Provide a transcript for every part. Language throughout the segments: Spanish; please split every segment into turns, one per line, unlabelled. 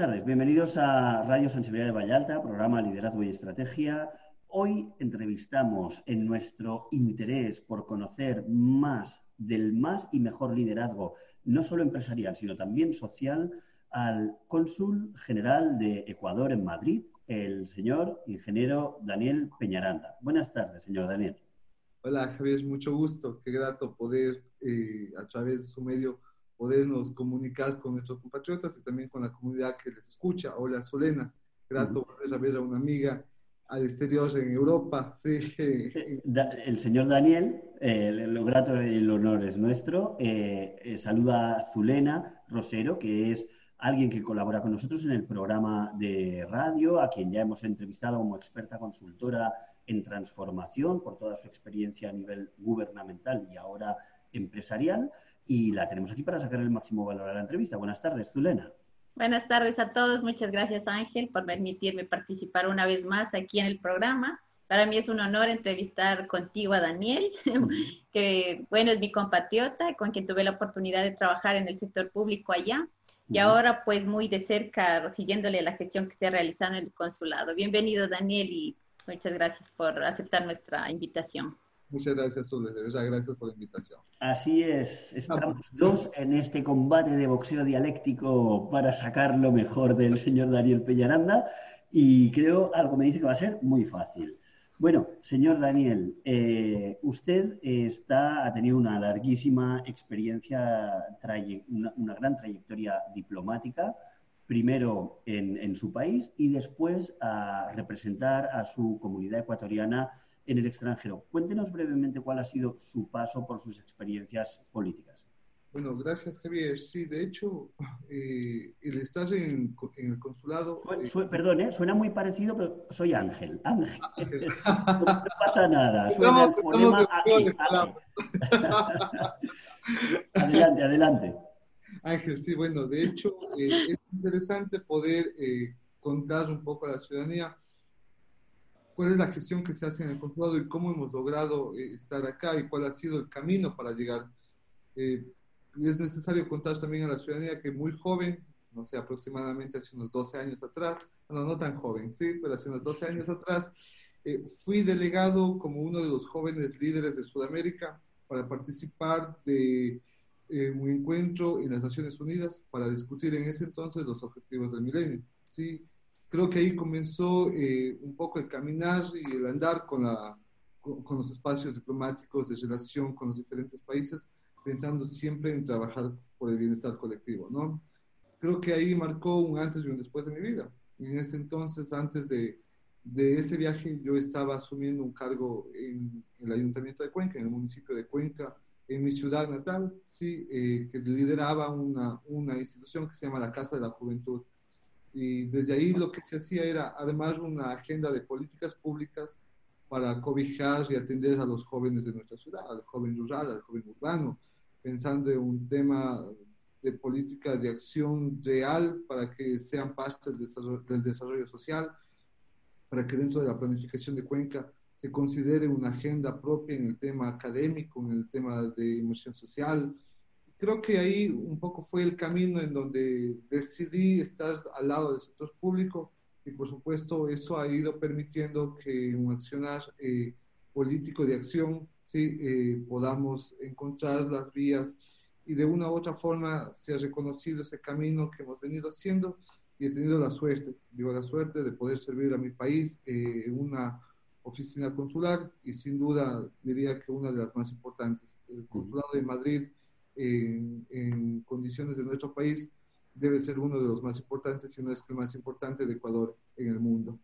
tardes, bienvenidos a Radio Sensibilidad de Vallalta, programa Liderazgo y Estrategia. Hoy entrevistamos en nuestro interés por conocer más del más y mejor liderazgo, no solo empresarial, sino también social, al cónsul general de Ecuador en Madrid, el señor ingeniero Daniel Peñaranda. Buenas tardes, señor Daniel.
Hola, Javier, mucho gusto. Qué grato poder, eh, a través de su medio, podernos comunicar con nuestros compatriotas y también con la comunidad que les escucha. Hola, Solena. Grato uh ver a una amiga al exterior en Europa. Sí.
El señor Daniel, eh, lo grato y el honor es nuestro. Eh, saluda a Zulena Rosero, que es alguien que colabora con nosotros en el programa de radio, a quien ya hemos entrevistado como experta consultora en transformación por toda su experiencia a nivel gubernamental y ahora empresarial. Y la tenemos aquí para sacar el máximo valor a la entrevista. Buenas tardes, Zulena.
Buenas tardes a todos. Muchas gracias, Ángel, por permitirme participar una vez más aquí en el programa. Para mí es un honor entrevistar contigo a Daniel, que, bueno, es mi compatriota, con quien tuve la oportunidad de trabajar en el sector público allá y ahora pues muy de cerca siguiéndole la gestión que está realizando en el consulado. Bienvenido Daniel y muchas gracias por aceptar nuestra invitación.
Muchas gracias, de verdad, gracias por la invitación.
Así es, estamos dos en este combate de boxeo dialéctico para sacar lo mejor del señor Daniel Peñaranda y creo, algo me dice que va a ser muy fácil. Bueno, señor Daniel, eh, usted está, ha tenido una larguísima experiencia, una, gran trayectoria diplomática, primero en, su país y después a representar a su comunidad ecuatoriana en el extranjero. Cuéntenos brevemente cuál ha sido su paso por sus experiencias políticas.
Bueno, gracias Javier. Sí, de hecho, eh, el estar en, el consulado...
Eh, perdón, ¿eh? suena muy parecido, pero soy Ángel. Ángel. no, pasa nada. Suena adelante, adelante.
Ángel, sí, bueno, de hecho, es interesante poder contar un poco a la ciudadanía cuál es la gestión que se hace en el consulado y cómo hemos logrado estar acá y cuál ha sido el camino para llegar. Eh, es necesario contar también a la ciudadanía que muy joven, no sé, aproximadamente hace unos 12 años atrás, no, no tan joven, sí, pero hace unos 12 años atrás, eh, fui delegado como uno de los jóvenes líderes de Sudamérica para participar de eh, un encuentro en las Naciones Unidas para discutir en ese entonces los objetivos del milenio. Sí, creo que ahí comenzó eh, un poco el caminar y el andar con, la, con los espacios diplomáticos de relación con los diferentes países pensando siempre en trabajar por el bienestar colectivo, ¿no? Creo que ahí marcó un antes y un después de mi vida. En ese entonces, antes de, de ese viaje, yo estaba asumiendo un cargo en, el Ayuntamiento de Cuenca, en el municipio de Cuenca, en mi ciudad natal, sí, eh, que lideraba una, una institución que se llama la Casa de la Juventud. Y desde ahí lo que se hacía era armar una agenda de políticas públicas para cobijar y atender a los jóvenes de nuestra ciudad, al joven rural, al joven urbano, pensando en un tema de política de acción real para que sean parte del desarrollo, del desarrollo social, para que dentro de la planificación de Cuenca se considere una agenda propia en el tema académico, en el tema de inmersión social. Creo que ahí un poco fue el camino en donde decidí estar al lado del sector público y por supuesto eso ha ido permitiendo que un accionar eh, político de acción ¿sí? Eh, podamos encontrar las vías y de una u otra forma se ha reconocido ese camino que hemos venido haciendo y he tenido la suerte, digo la suerte de poder servir a mi país eh, en una oficina consular y sin duda diría que una de las más importantes. El consulado de Madrid en, en condiciones de nuestro país debe ser uno de los más importantes, si no es que el más importante de Ecuador en el mundo.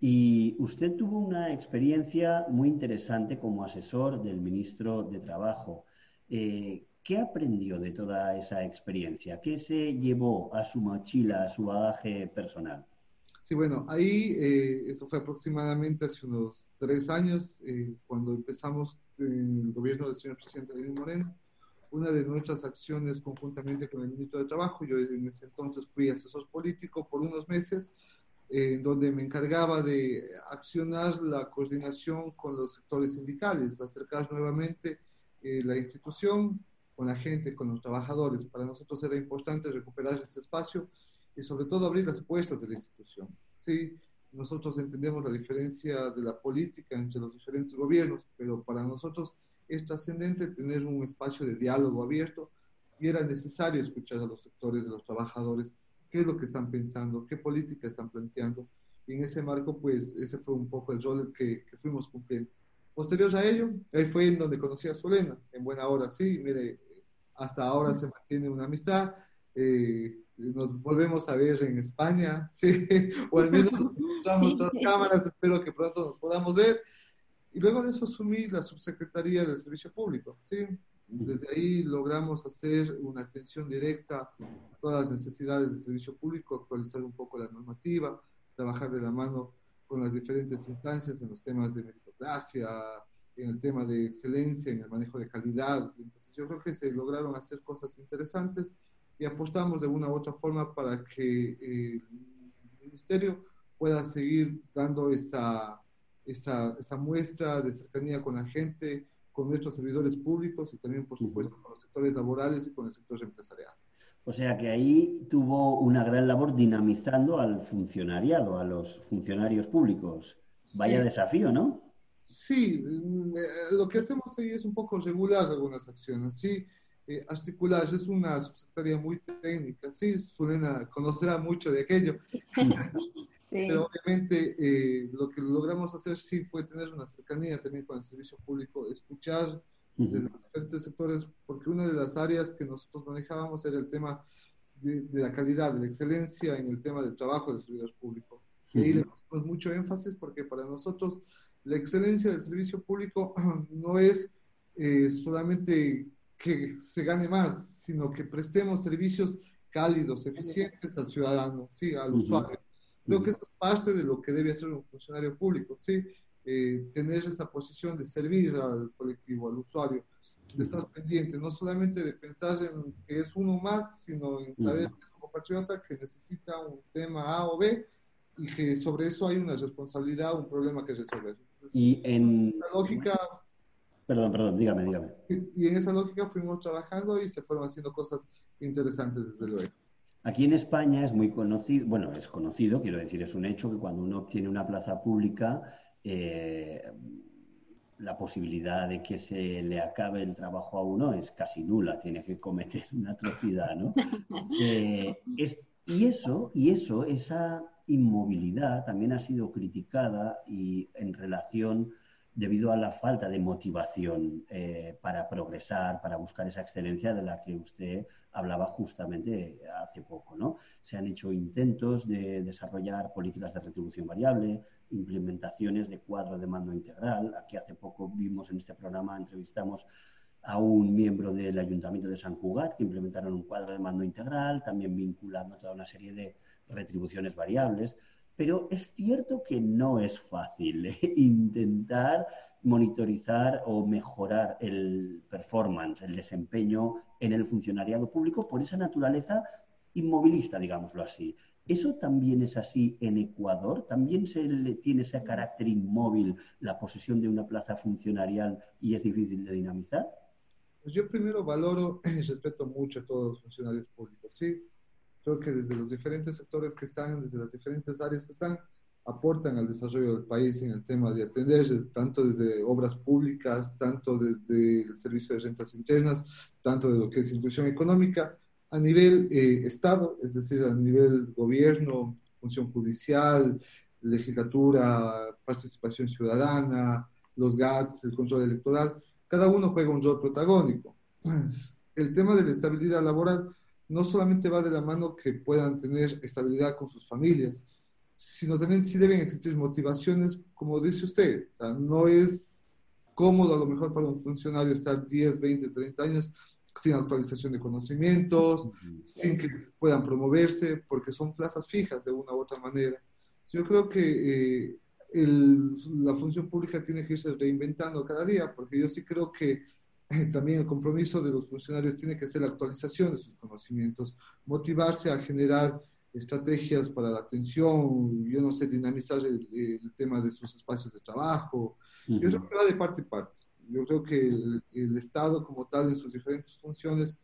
Y usted tuvo una experiencia muy interesante como asesor del ministro de Trabajo. Eh, ¿Qué aprendió de toda esa experiencia? ¿Qué se llevó a su mochila, a su bagaje personal?
Sí, bueno, ahí, eh, eso fue aproximadamente hace unos tres años, eh, cuando empezamos en el gobierno del señor presidente Lenín Moreno. Una de nuestras acciones conjuntamente con el ministro de Trabajo, yo en ese entonces fui asesor político por unos meses, en donde me encargaba de accionar la coordinación con los sectores sindicales, acercar nuevamente eh, la institución con la gente, con los trabajadores. Para nosotros era importante recuperar ese espacio y sobre todo abrir las puertas de la institución. ¿sí? Nosotros entendemos la diferencia de la política entre los diferentes gobiernos, pero para nosotros es trascendente tener un espacio de diálogo abierto y era necesario escuchar a los sectores de los trabajadores, qué es lo que están pensando, qué política están planteando. Y en ese marco, pues ese fue un poco el rol que, que fuimos cumpliendo. Posterior a ello, ahí fue en donde conocí a Solena, en buena hora, sí, mire, hasta ahora se mantiene una amistad. Eh, nos volvemos a ver en España, ¿sí? o al menos usamos otras cámaras, espero que pronto nos podamos ver. Y luego de eso asumí la subsecretaría del Servicio Público, ¿sí? Desde ahí logramos hacer una atención directa a todas las necesidades del servicio público, actualizar un poco la normativa, trabajar de la mano con las diferentes instancias en los temas de meritocracia, en el tema de excelencia, en el manejo de calidad. Entonces yo creo que se lograron hacer cosas interesantes y apostamos de una u otra forma para que el ministerio pueda seguir dando esa, esa, esa muestra de cercanía con la gente, con nuestros servidores públicos y también, por supuesto, con los sectores laborales y con el sector empresarial.
O sea que ahí tuvo una gran labor dinamizando al funcionariado, a los funcionarios públicos. Vaya desafío, ¿no?
Sí, mm, eh, lo que hacemos ahí es un poco regular algunas acciones, sí, eh, articular, es una subsecretaría muy técnica, sí, Zulena conocerá mucho de aquello, pero obviamente eh, lo que logramos hacer sí fue tener una cercanía también con el servicio público, escuchar desde los diferentes sectores, porque una de las áreas que nosotros manejábamos era el tema de, la calidad, de la excelencia en el tema del trabajo del servidor público. Y ahí le pusimos mucho énfasis porque para nosotros la excelencia del servicio público no es eh, solamente que se gane más, sino que prestemos servicios cálidos, eficientes al ciudadano, ¿sí? al usuario. Creo que eso es parte de lo que debe hacer un funcionario público, ¿sí? Eh, tener esa posición de servir al colectivo, al usuario, de estar pendiente, no solamente de pensar en que es uno más, sino en saber que es un compatriota que necesita un tema A o B y que sobre eso hay una responsabilidad, un problema que resolver.
y en la lógica... Perdón, perdón, dígame, dígame.
Y, y en esa lógica fuimos trabajando y se fueron haciendo cosas interesantes desde luego.
Aquí en España es muy conocido, bueno, es conocido, quiero decir, es un hecho que cuando uno obtiene una plaza pública, eh, la posibilidad de que se le acabe el trabajo a uno es casi nula, tiene que cometer una atrocidad, ¿no? Eh, y eso, y eso, esa inmovilidad también ha sido criticada y en relación debido a la falta de motivación eh, para progresar, para buscar esa excelencia de la que usted hablaba justamente hace poco. ¿no? Se han hecho intentos de desarrollar políticas de retribución variable, implementaciones de cuadro de mando integral. Aquí hace poco vimos en este programa, entrevistamos a un miembro del Ayuntamiento de San Cugat que implementaron un cuadro de mando integral, también vinculando toda una serie de retribuciones variables. Pero es cierto que no es fácil ¿eh? intentar monitorizar o mejorar el performance, el desempeño en el funcionariado público por esa naturaleza inmovilista, digámoslo así. ¿Eso también es así en Ecuador? ¿También se le tiene ese carácter inmóvil la posesión de una plaza funcionarial y es difícil de dinamizar?
Pues yo primero valoro y respeto mucho a todos los funcionarios públicos, ¿sí? Creo que desde los diferentes sectores que están, desde las diferentes áreas que están, aportan al desarrollo del país en el tema de atender, tanto desde obras públicas, tanto desde el servicio de rentas internas, tanto de lo que es inclusión económica, a nivel eh, Estado, es decir, a nivel gobierno, función judicial, legislatura, participación ciudadana, los GATS, el control electoral, cada uno juega un rol protagónico. El tema de la estabilidad laboral no solamente va de la mano que puedan tener estabilidad con sus familias, sino también sí deben existir motivaciones, como dice usted. O sea, no es cómodo a lo mejor para un funcionario estar 10, 20, 30 años sin actualización de conocimientos, sin que puedan promoverse, porque son plazas fijas de una u otra manera. Yo creo que eh, la función pública tiene que irse reinventando cada día, porque yo sí creo que también el compromiso de los funcionarios tiene que ser la actualización de sus conocimientos, motivarse a generar estrategias para la atención, yo no sé, dinamizar el, tema de sus espacios de trabajo. Yo creo que va de parte y parte. Yo creo que el, Estado como tal en sus diferentes funciones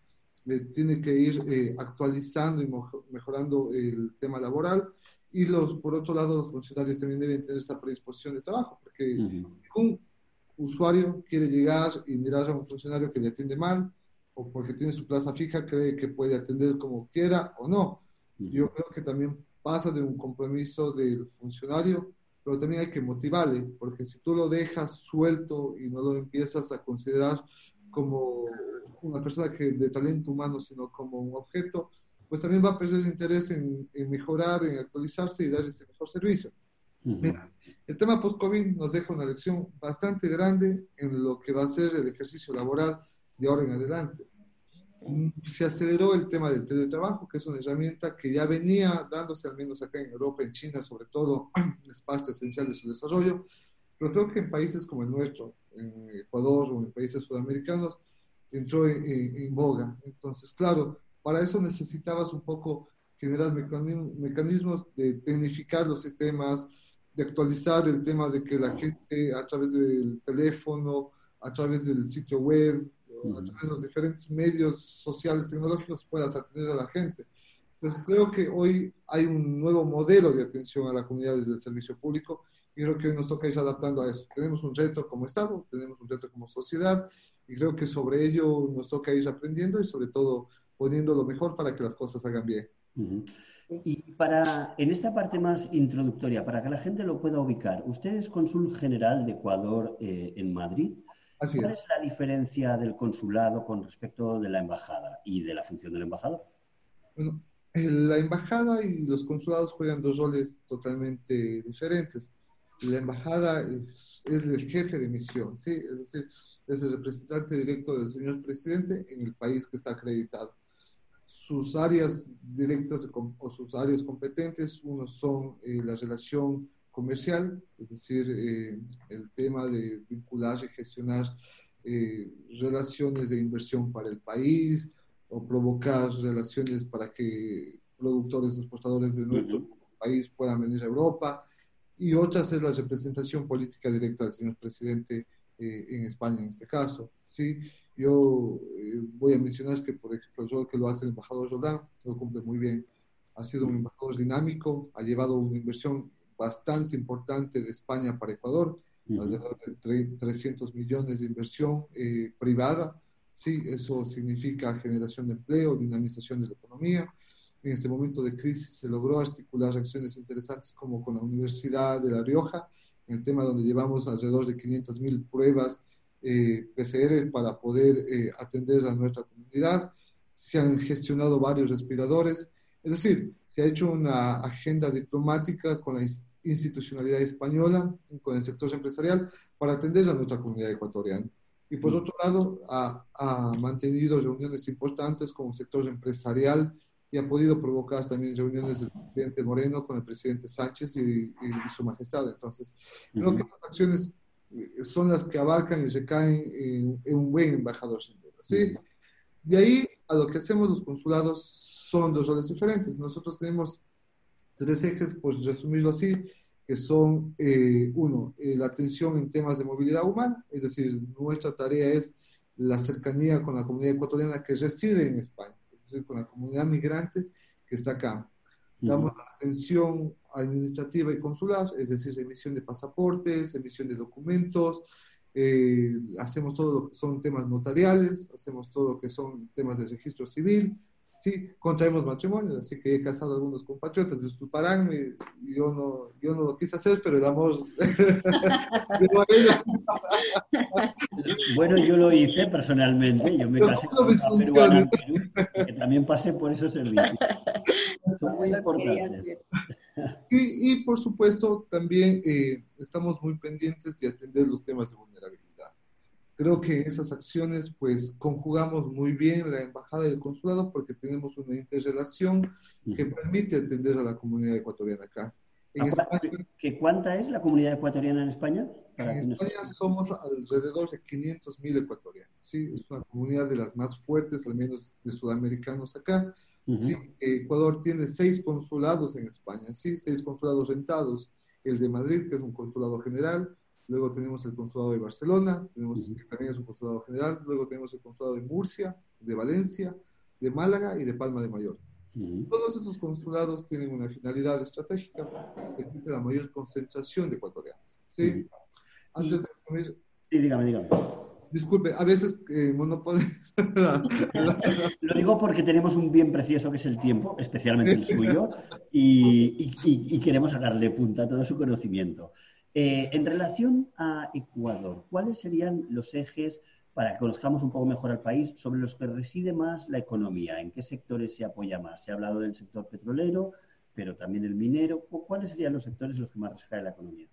tiene que ir actualizando y mejorando el tema laboral y los, por otro lado, los funcionarios también deben tener esa predisposición de trabajo, porque un usuario quiere llegar y mirar a un funcionario que le atiende mal, o porque tiene su plaza fija, cree que puede atender como quiera o no. Yo creo que también pasa de un compromiso del funcionario, pero también hay que motivarle, porque si tú lo dejas suelto y no lo empiezas a considerar como una persona que de talento humano, sino como un objeto, pues también va a perder interés en, mejorar, en actualizarse y dar ese mejor servicio. Mira, el tema post-COVID nos deja una lección bastante grande en lo que va a ser el ejercicio laboral de ahora en adelante. Mm, se aceleró el tema del teletrabajo, que es una herramienta que ya venía dándose, al menos acá en Europa, en China sobre todo, es parte esencial de su desarrollo, pero creo que en países como el nuestro, en Ecuador o en países sudamericanos, entró en, en boga. Entonces, claro, para eso necesitabas un poco generar mecanismos de tecnificar los sistemas, de actualizar el tema de que la gente a través del teléfono, a través del sitio web, a través de los diferentes medios sociales tecnológicos puedas atender a la gente. Entonces creo que hoy hay un nuevo modelo de atención a la comunidad desde el servicio público y creo que hoy nos toca ir adaptando a eso. Tenemos un reto como Estado, tenemos un reto como sociedad y creo que sobre ello nos toca ir aprendiendo y sobre todo poniendo lo mejor para que las cosas hagan bien.
Y para, en esta parte más introductoria, para que la gente lo pueda ubicar, usted es cónsul general de Ecuador eh, en Madrid. ¿Cuál es. la diferencia del consulado con respecto de la embajada y de la función del embajador?
Bueno, la embajada y los consulados juegan dos roles totalmente diferentes. La embajada es, es el jefe de misión, ¿sí? es decir, es el representante directo del señor presidente en el país que está acreditado sus áreas directas o sus áreas competentes, uno son eh, la relación comercial, es decir, eh, el tema de vincular y gestionar eh, relaciones de inversión para el país o provocar relaciones para que productores exportadores de nuestro país puedan venir a Europa. Y otras es la representación política directa del señor presidente en España en este caso. ¿sí? Yo eh, voy a mencionar que, por ejemplo, rol que lo hace el embajador Rodán lo cumple muy bien. Ha sido un embajador dinámico, ha llevado una inversión bastante importante de España para Ecuador, alrededor de 300 millones de inversión eh, privada. Sí, eso significa generación de empleo, dinamización de la economía. En este momento de crisis se logró articular acciones interesantes como con la Universidad de La Rioja, en el tema donde llevamos alrededor de 500 mil pruebas eh, PCR para poder eh, atender a nuestra comunidad. Se han gestionado varios respiradores. Es decir, se ha hecho una agenda diplomática con la institucionalidad española, con el sector empresarial, para atender a nuestra comunidad ecuatoriana. Y por otro lado, ha, ha mantenido reuniones importantes con el sector empresarial y ha podido provocar también reuniones del presidente Moreno con el presidente Sánchez y, su majestad. Entonces, creo que estas acciones son las que abarcan y recaen en, en un buen embajador, sin duda. ¿sí? De ahí a lo que hacemos los consulados son dos roles diferentes. Nosotros tenemos tres ejes, pues resumirlo así, que son, eh, uno, eh, la atención en temas de movilidad humana, es decir, nuestra tarea es la cercanía con la comunidad ecuatoriana que reside en España, es decir, con la comunidad migrante que está acá. Damos atención administrativa y consular, es decir, emisión de pasaportes, emisión de documentos, eh, hacemos todo lo que son temas notariales, hacemos todo lo que son temas de registro civil, sí, contraemos matrimonios, así que he casado a algunos compatriotas, disculparán, yo no, yo no lo quise hacer, pero el amor...
bueno, yo lo hice personalmente, yo me casé con una peruana que también pasé por esos servicios. Son muy importantes.
Y, por supuesto, también eh, estamos muy pendientes de atender los temas de vulnerabilidad. Creo que esas acciones, pues, conjugamos muy bien la embajada y el consulado porque tenemos una interrelación que permite atender a la comunidad ecuatoriana acá.
En España, ¿qué cuánta es la comunidad ecuatoriana en España?
En España somos alrededor de 500 mil ecuatorianos. ¿sí? Es una comunidad de las más fuertes, al menos de sudamericanos acá. ¿sí? Ecuador tiene seis consulados en España, ¿sí? seis consulados rentados. El de Madrid, que es un consulado general, luego tenemos el consulado de Barcelona, tenemos, que también es un consulado general, luego tenemos el consulado de Murcia, de Valencia, de Málaga y de Palma de Mallorca. Todos estos consulados tienen una finalidad estratégica, que es la mayor concentración de ecuatorianos. ¿sí?
Antes de Sí, dígame, dígame.
Disculpe, a veces eh,
Lo digo porque tenemos un bien precioso que es el tiempo, especialmente el suyo, y, queremos sacarle punta a todo su conocimiento. Eh, en relación a Ecuador, ¿cuáles serían los ejes para que conozcamos un poco mejor al país sobre los que reside más la economía? ¿En qué sectores se apoya más? Se ha hablado del sector petrolero, pero también el minero. ¿Cuáles serían los sectores en los que más reside la economía?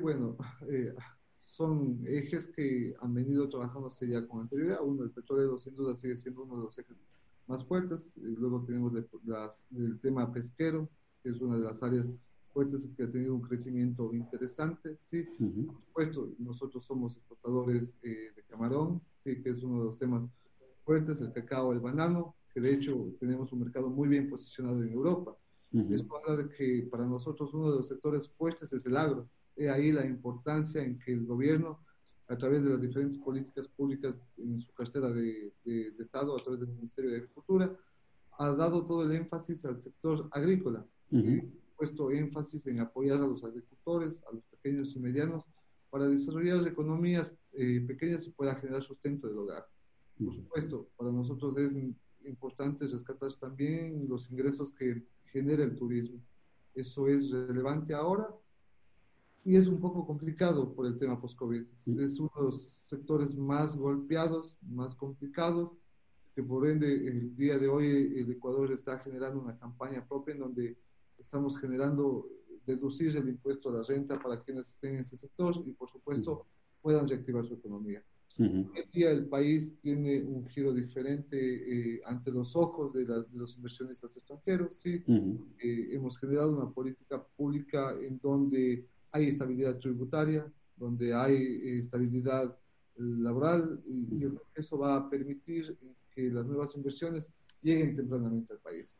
Bueno, eh, son ejes que han venido trabajándose ya con anterioridad. Uno, el petróleo, sin duda, sigue siendo uno de los ejes más fuertes. Luego tenemos el tema pesquero, que es una de las áreas fuertes que ha tenido un crecimiento interesante. Sí, por supuesto, nosotros somos exportadores eh, de camarón, sí, que es uno de los temas fuertes, el cacao, el banano, que de hecho tenemos un mercado muy bien posicionado en Europa. Eso habla de que para nosotros uno de los sectores fuertes es el agro He ahí la importancia en que el gobierno, a través de las diferentes políticas públicas en su cartera de, de, Estado, a través del Ministerio de Agricultura, ha dado todo el énfasis al sector agrícola. Uh puesto énfasis en apoyar a los agricultores, a los pequeños y medianos, para desarrollar economías eh, pequeñas y pueda generar sustento del hogar. Por supuesto, para nosotros es importante rescatar también los ingresos que genera el turismo. Eso es relevante ahora y es un poco complicado por el tema post-COVID. Es uno de los sectores más golpeados, más complicados, que por ende el día de hoy el Ecuador está generando una campaña propia en donde estamos generando deducir el impuesto a la renta para quienes estén en ese sector y por supuesto puedan reactivar su economía. Hoy día el país tiene un giro diferente eh, ante los ojos de, los inversionistas extranjeros. ¿sí? Eh, hemos generado una política pública en donde hay estabilidad tributaria, donde hay eh, estabilidad laboral y, yo creo que eso va a permitir que las nuevas inversiones lleguen tempranamente al país.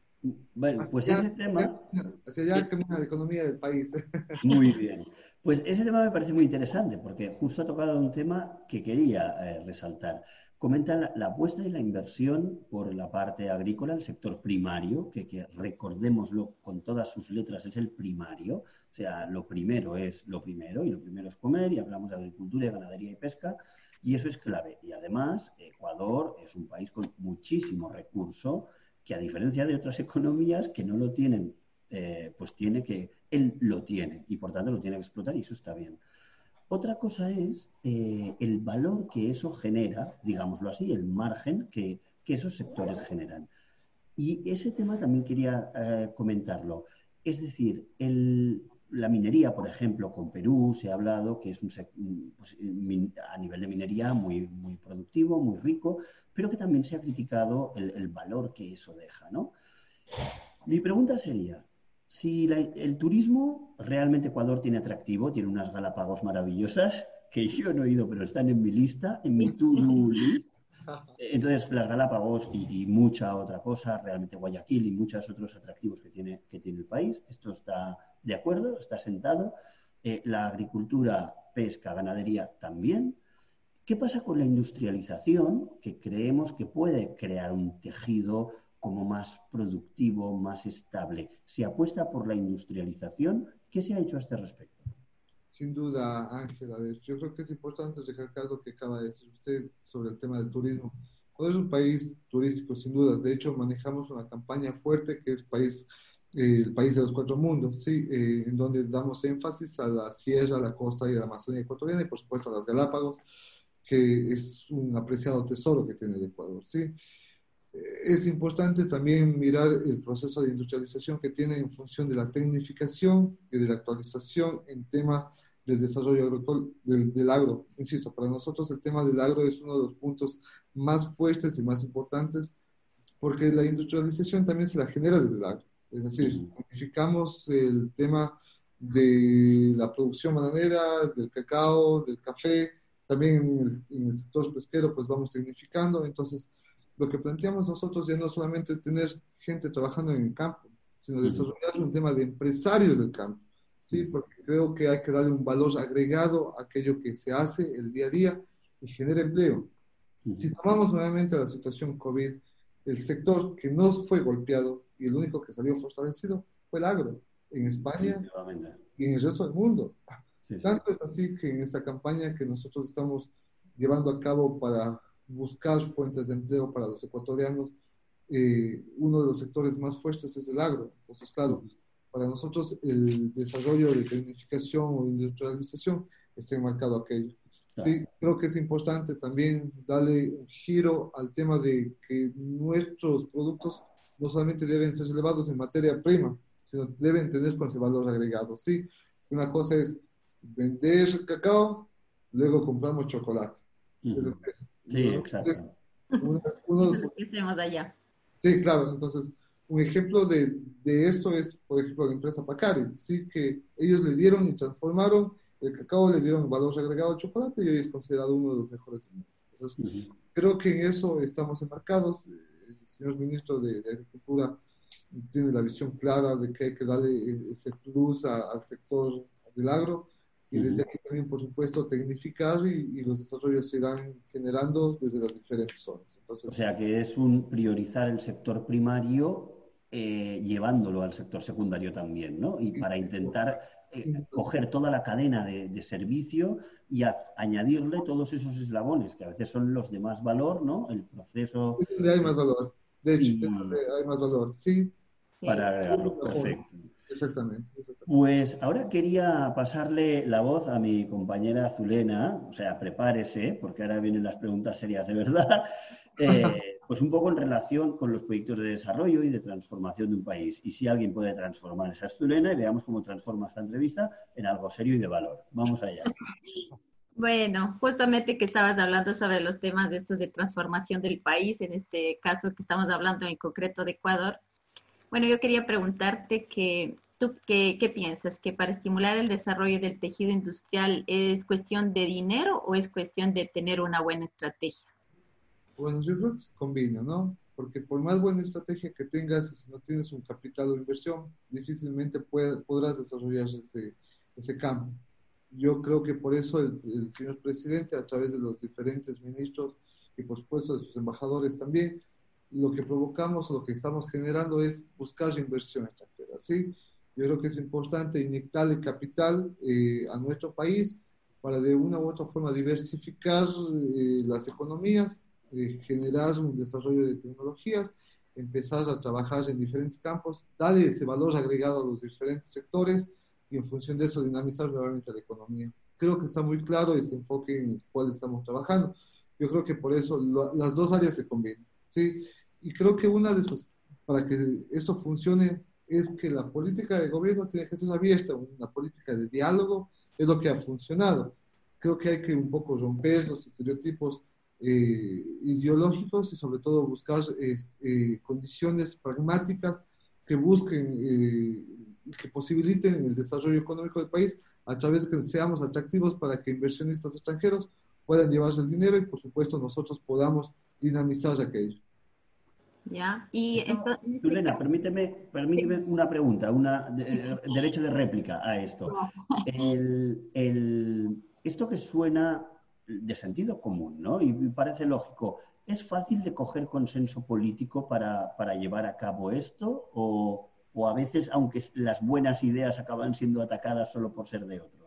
Bueno, pues ese tema...
Hacia allá camina la economía del país.
Muy bien. Pues ese tema me parece muy interesante porque justo ha tocado un tema que quería eh, resaltar. Comenta la, apuesta y la inversión por la parte agrícola, el sector primario, que, que recordémoslo con todas sus letras, es el primario. O sea, lo primero es lo primero y lo primero es comer y hablamos de agricultura, ganadería y pesca y eso es clave. Y además, Ecuador es un país con muchísimo recurso que a diferencia de otras economías que no lo tienen, eh, pues tiene que, él lo tiene y por tanto lo tiene que explotar y eso está bien. Otra cosa es eh, el valor que eso genera, digámoslo así, el margen que, esos sectores generan. Y ese tema también quería eh, comentarlo. Es decir, la minería, por ejemplo, con Perú se ha hablado que es un pues, a nivel de minería muy, muy productivo, muy rico, pero que también se ha criticado el, valor que eso deja. ¿no? Mi pregunta sería, si el turismo realmente Ecuador tiene atractivo, tiene unas Galápagos maravillosas, que yo no he ido, pero están en mi lista, en mi to-do list. Entonces, las Galápagos y, mucha otra cosa, realmente Guayaquil y muchos otros atractivos que tiene, que tiene el país, esto está de acuerdo, está sentado. Eh, la agricultura, pesca, ganadería también. ¿Qué pasa con la industrialización? Que creemos que puede crear un tejido como más productivo, más estable. Se apuesta por la industrialización. ¿Qué se ha hecho a este respecto?
Sin duda, Ángela. Yo creo que es importante recalcar lo que acaba de decir usted sobre el tema del turismo. Ecuador es un país turístico, sin duda. De hecho, manejamos una campaña fuerte que es país, eh, el país de los cuatro mundos, ¿sí? Eh, en donde damos énfasis a la sierra, la costa y la Amazonía ecuatoriana y, por supuesto, a las Galápagos, que es un apreciado tesoro que tiene el Ecuador. ¿sí? es importante también mirar el proceso de industrialización que tiene en función de la tecnificación y de la actualización en tema del desarrollo del, del, agro. Insisto, para nosotros el tema del agro es uno de los puntos más fuertes y más importantes porque la industrialización también se la genera desde el agro. Es decir, tecnificamos el tema de la producción bananera, del cacao, del café, también en el, en el sector pesquero pues vamos tecnificando, entonces lo que planteamos nosotros ya no solamente es tener gente trabajando en el campo, sino desarrollar un tema de empresarios del campo, ¿sí? Porque creo que hay que darle un valor agregado a aquello que se hace el día a día y genera empleo. Si tomamos nuevamente la situación COVID, el sector que no fue golpeado y el único que salió fortalecido fue el agro en España y en el resto del mundo. Tanto es así que en esta campaña que nosotros estamos llevando a cabo para buscar fuentes de empleo para los ecuatorianos, eh, uno de los sectores más fuertes es el agro. Entonces, claro, para nosotros el desarrollo de tecnificación o industrialización está enmarcado aquello. Sí, creo que es importante también darle un giro al tema de que nuestros productos no solamente deben ser elevados en materia prima, sino deben tener con ese valor agregado. Sí, una cosa es vender cacao, luego compramos chocolate.
sí, exacto.
Uno, que hacemos allá.
Sí, claro. Entonces, un ejemplo de, de, esto es, por ejemplo, la empresa Pacari. Sí, que ellos le dieron y transformaron el cacao, le dieron valor agregado al chocolate y hoy es considerado uno de los mejores. Entonces, creo que en eso estamos enmarcados. El señor ministro de, Agricultura tiene la visión clara de que hay que darle ese plus al sector del agro y desde aquí también, por supuesto, tecnificar y, los desarrollos se irán generando desde las diferentes zonas. Entonces,
o sea que es un priorizar el sector primario eh, llevándolo al sector secundario también, ¿no? Y para intentar eh, coger toda la cadena de, servicio y añadirle todos esos eslabones, que a veces son los de más valor, ¿no? El proceso...
Hay más valor, de hecho, hay más valor, sí.
Para agregarlo, perfecto.
Exactamente,
Pues ahora quería pasarle la voz a mi compañera Zulena, o sea, prepárese, porque ahora vienen las preguntas serias de verdad, eh, pues un poco en relación con los proyectos de desarrollo y de transformación de un país. Y si alguien puede transformar esa Zulena y veamos cómo transforma esta entrevista en algo serio y de valor. Vamos allá.
Bueno, justamente que estabas hablando sobre los temas de estos de transformación del país, en este caso que estamos hablando en concreto de Ecuador. Bueno, yo quería preguntarte que tú qué, piensas, que para estimular el desarrollo del tejido industrial es cuestión de dinero o es cuestión de tener una buena estrategia?
Bueno, yo creo que se combina, ¿no? Porque por más buena estrategia que tengas, si no tienes un capital o inversión, difícilmente podrás desarrollar ese, ese campo. Yo creo que por eso el, el señor presidente, a través de los diferentes ministros y por supuesto de sus embajadores también, lo que provocamos lo que estamos generando es buscar inversión extranjera. ¿sí? Yo creo que es importante inyectarle capital eh, a nuestro país para de una u otra forma diversificar eh, las economías, eh, generar un desarrollo de tecnologías, empezar a trabajar en diferentes campos, darle ese valor agregado a los diferentes sectores y en función de eso dinamizar nuevamente la economía. Creo que está muy claro ese enfoque en el cual estamos trabajando. Yo creo que por eso las dos áreas se combinan. ¿sí? Y creo que una de esas, para que esto funcione, es que la política de gobierno tiene que ser abierta, una política de diálogo, es lo que ha funcionado. Creo que hay que un poco romper los estereotipos eh, ideológicos y sobre todo buscar eh, condiciones pragmáticas que busquen y eh, que posibiliten el desarrollo económico del país a través de que seamos atractivos para que inversionistas extranjeros puedan llevarse el dinero y por supuesto nosotros podamos dinamizar aquello.
¿ya? Y
entonces, permíteme, permíteme una pregunta, un derecho de réplica a esto. El, el, esto que suena de sentido común, ¿no? Y parece lógico. ¿Es fácil de coger consenso político para, para llevar a cabo esto? O, o a veces, aunque las buenas ideas acaban siendo atacadas solo por ser de otros?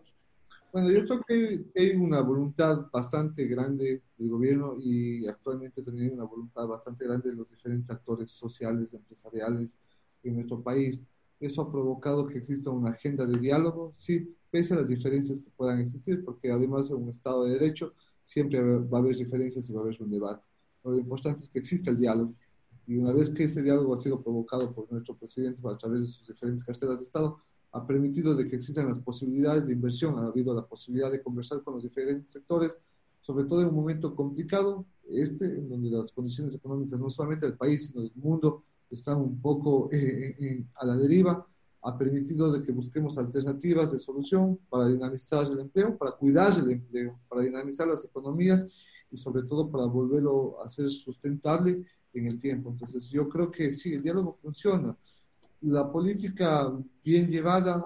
Bueno, yo creo que hay una voluntad bastante grande del gobierno y actualmente también hay una voluntad bastante grande de los diferentes actores sociales, empresariales en nuestro país. Eso ha provocado que exista una agenda de diálogo, sí, pese a las diferencias que puedan existir, porque además en un Estado de Derecho siempre va a haber diferencias y va a haber un debate. lo importante es que exista el diálogo. Y una vez que ese diálogo ha sido provocado por nuestro presidente a través de sus diferentes carteras de Estado, ha permitido de que existan las posibilidades de inversión, ha habido la posibilidad de conversar con los diferentes sectores, sobre todo en un momento complicado, este, en donde las condiciones económicas no solamente del país, sino del mundo están un poco eh, eh, a la deriva, ha permitido de que busquemos alternativas de solución para dinamizar el empleo, para cuidar el empleo, para dinamizar las economías y sobre todo para volverlo a ser sustentable en el tiempo. Entonces yo creo que sí, el diálogo funciona la política bien llevada,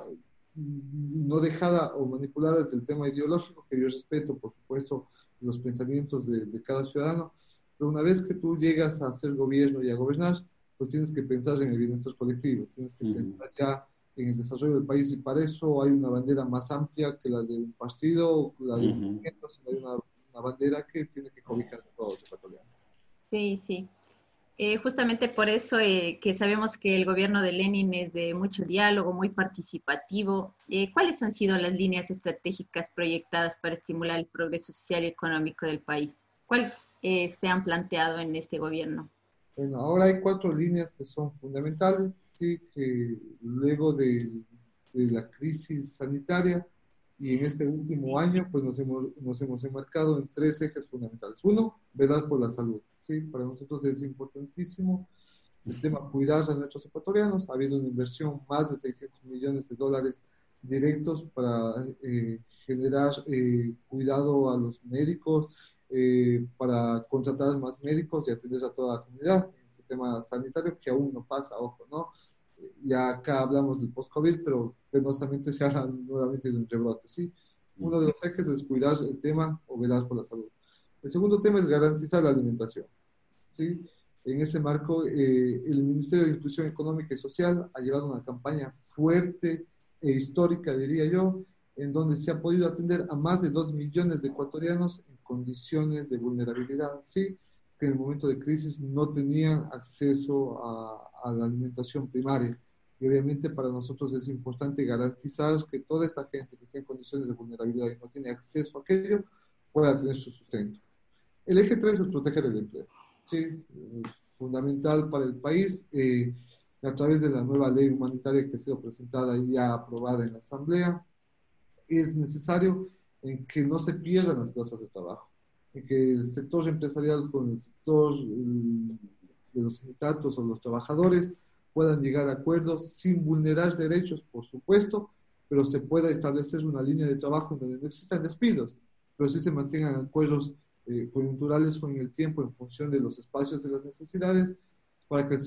no dejada o manipulada desde el tema ideológico, que yo respeto, por supuesto, los pensamientos de, cada ciudadano, pero una vez que tú llegas a ser gobierno y a gobernar, pues tienes que pensar en el bienestar colectivo, tienes que pensar ya en el desarrollo del país y para eso hay una bandera más amplia que la de un partido, la de un movimiento, hay una, una, bandera que tiene que cobijar a todos los ecuatorianos.
Sí, sí. Eh, justamente por eso eh, que sabemos que el gobierno de Lenin es de mucho diálogo, muy participativo. Eh, ¿Cuáles han sido las líneas estratégicas proyectadas para estimular el progreso social y económico del país? ¿Cuál se han planteado en este gobierno?
Bueno, ahora hay cuatro líneas que son fundamentales, sí, que luego de, de la crisis sanitaria y en este último año, pues nos hemos, nos hemos enmarcado en tres ejes fundamentales. Uno, velar por la salud, sí, para nosotros es importantísimo el tema cuidar a nuestros ecuatorianos. Ha habido una inversión más de 600 millones de dólares directos para eh, generar eh, cuidado a los médicos, eh, para contratar más médicos y atender a toda la comunidad en este tema sanitario que aún no pasa, ojo, ¿no? Ya acá hablamos del post-COVID, pero penosamente se habla nuevamente de un rebrote, ¿sí? Uno de los ejes es cuidar el tema o velar por la salud. El segundo tema es garantizar la alimentación, ¿sí? En ese marco, eh, el Ministerio de Inclusión Económica y Social ha llevado una campaña fuerte e histórica, diría yo, en donde se ha podido atender a más de dos millones de ecuatorianos en condiciones de vulnerabilidad, ¿sí? que en el momento de crisis no tenían acceso a, a, la alimentación primaria. Y obviamente para nosotros es importante garantizar que toda esta gente que está en condiciones de vulnerabilidad y no tiene acceso a aquello pueda tener su sustento. El eje 3 es proteger el empleo. ¿sí? Es fundamental para el país. Eh, a través de la nueva ley humanitaria que ha sido presentada y ya aprobada en la Asamblea, es necesario que no se pierdan las plazas de trabajo, en que el sector empresarial con el sector de los sindicatos o los trabajadores puedan llegar a acuerdos sin vulnerar derechos, por supuesto, pero se pueda establecer una línea de trabajo en donde no existan despidos, pero sí se mantengan acuerdos eh, coyunturales en el tiempo en función de los espacios y las necesidades para que, el,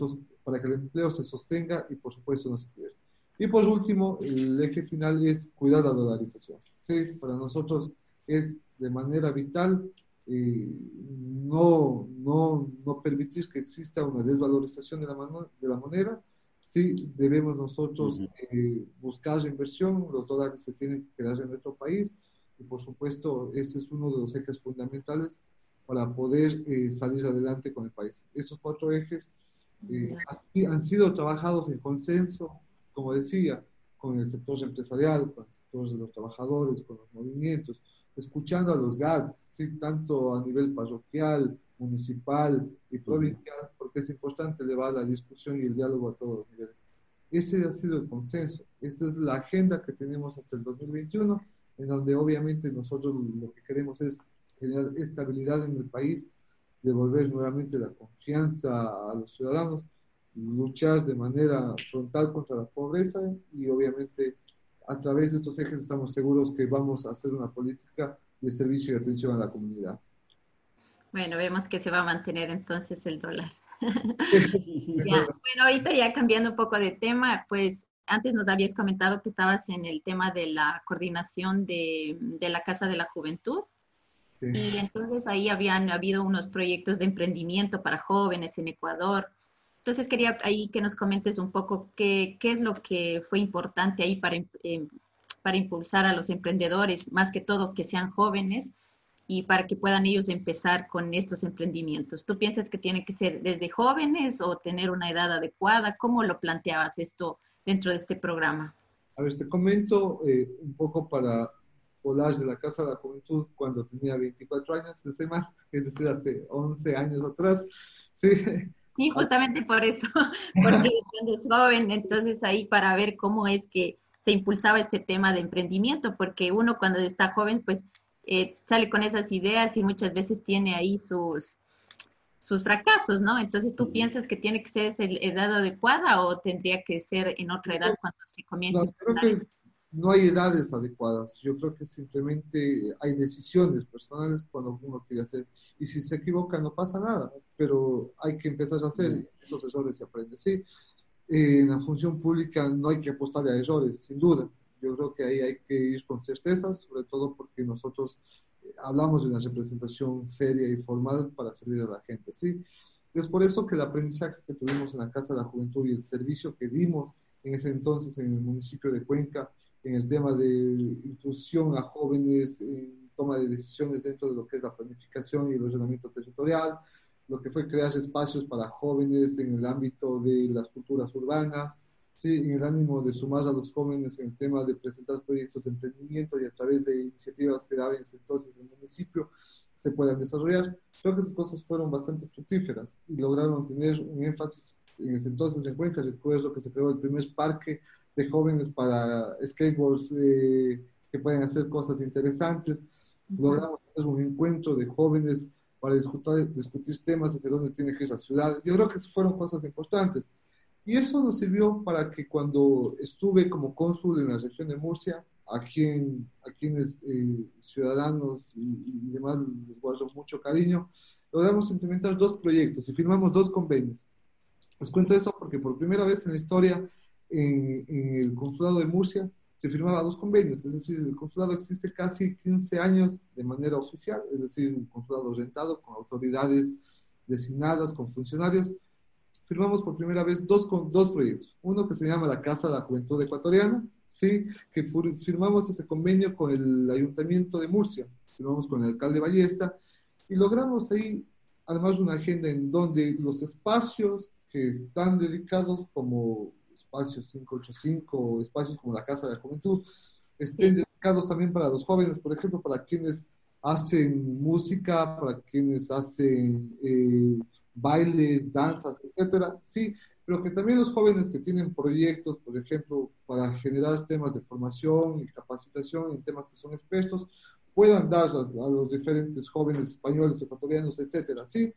para que el empleo se sostenga y por supuesto no se pierda. Y por último, el eje final es cuidar la dolarización. Sí, para nosotros es de manera vital eh, no, no, no permitir que exista una desvalorización de la, de la moneda. Sí, debemos nosotros eh, buscar inversión, los dólares se tienen que quedar en nuestro país y por supuesto ese es uno de los ejes fundamentales para poder eh, salir adelante con el país. Estos cuatro ejes han sido trabajados en consenso, como decía, con el sector empresarial, con el sector de los trabajadores, con los movimientos, escuchando a los GATS, ¿sí? tanto a nivel parroquial, municipal y provincial, porque es importante elevar la discusión y el diálogo a todos los niveles. Ese ha sido el consenso. Esta es la agenda que tenemos hasta el 2021, en donde obviamente nosotros lo que queremos es generar estabilidad en el país, devolver nuevamente la confianza a los ciudadanos luchar de manera frontal contra la pobreza y obviamente a través de estos ejes estamos seguros que vamos a hacer una política de servicio y atención a la comunidad.
Bueno, vemos que se va a mantener entonces el dólar. bueno, ahorita ya cambiando un poco de tema, pues antes nos habías comentado que estabas en el tema de la coordinación de, de la Casa de la Juventud. Sí. Y entonces ahí habían habido unos proyectos de emprendimiento para jóvenes en Ecuador. Entonces quería ahí que nos comentes un poco qué, qué es lo que fue importante ahí para, eh, para impulsar a los emprendedores, más que todo que sean jóvenes y para que puedan ellos empezar con estos emprendimientos. ¿Tú piensas que tiene que ser desde jóvenes o tener una edad adecuada? ¿Cómo lo planteabas esto dentro de este programa?
A ver, te comento eh, un poco para volar de la Casa de la Juventud cuando tenía 24 años, es decir, hace 11 años atrás. Sí,
Sí, justamente por eso, porque cuando es joven, entonces ahí para ver cómo es que se impulsaba este tema de emprendimiento, porque uno cuando está joven, pues eh, sale con esas ideas y muchas veces tiene ahí sus, sus fracasos, ¿no? Entonces tú piensas que tiene que ser esa edad adecuada o tendría que ser en otra edad cuando se comienza.
a no hay edades adecuadas. Yo creo que simplemente hay decisiones personales cuando uno quiere hacer. Y si se equivoca, no pasa nada, pero hay que empezar a hacer. Esos errores se aprenden. Sí, en la función pública no hay que apostar a errores, sin duda. Yo creo que ahí hay que ir con certezas, sobre todo porque nosotros hablamos de una representación seria y formal para servir a la gente, ¿sí? Es por eso que el aprendizaje que tuvimos en la Casa de la Juventud y el servicio que dimos en ese entonces en el municipio de Cuenca, en el tema de inclusión a jóvenes en toma de decisiones dentro de lo que es la planificación y el ordenamiento territorial, lo que fue crear espacios para jóvenes en el ámbito de las culturas urbanas, ¿sí? en el ánimo de sumar a los jóvenes en el tema de presentar proyectos de emprendimiento y a través de iniciativas que daban entonces el municipio se puedan desarrollar. Creo que esas cosas fueron bastante fructíferas y lograron tener un énfasis en ese entonces en Cuenca. Recuerdo que se creó el primer parque de jóvenes para skateboards eh, que pueden hacer cosas interesantes. Logramos hacer un encuentro de jóvenes para discutir, discutir temas hacia dónde tiene que ir la ciudad. Yo creo que fueron cosas importantes. Y eso nos sirvió para que cuando estuve como cónsul en la región de Murcia, a, quien, a quienes eh, ciudadanos y, demás les guardo mucho cariño, logramos implementar dos proyectos y firmamos dos convenios. Les cuento esto porque por primera vez en la historia en, en el consulado de Murcia se firmaba dos convenios, es decir, el consulado existe casi 15 años de manera oficial, es decir, un consulado rentado con autoridades designadas, con funcionarios, firmamos por primera vez dos, dos proyectos. Uno que se llama la Casa de la Juventud Ecuatoriana, ¿sí? que firmamos ese convenio con el Ayuntamiento de Murcia, firmamos con el alcalde Ballesta y logramos ahí además una agenda en donde los espacios que están dedicados como espacios 585 o espacios como la Casa de la Juventud estén dedicados también para los jóvenes, por ejemplo, para quienes hacen música, para quienes hacen... Eh, bailes, danzas, etcétera, sí, pero que también los jóvenes que tienen proyectos, por ejemplo, para generar temas de formación y capacitación en temas que son expertos, puedan dar a, los diferentes jóvenes españoles, ecuatorianos, etcétera, sí.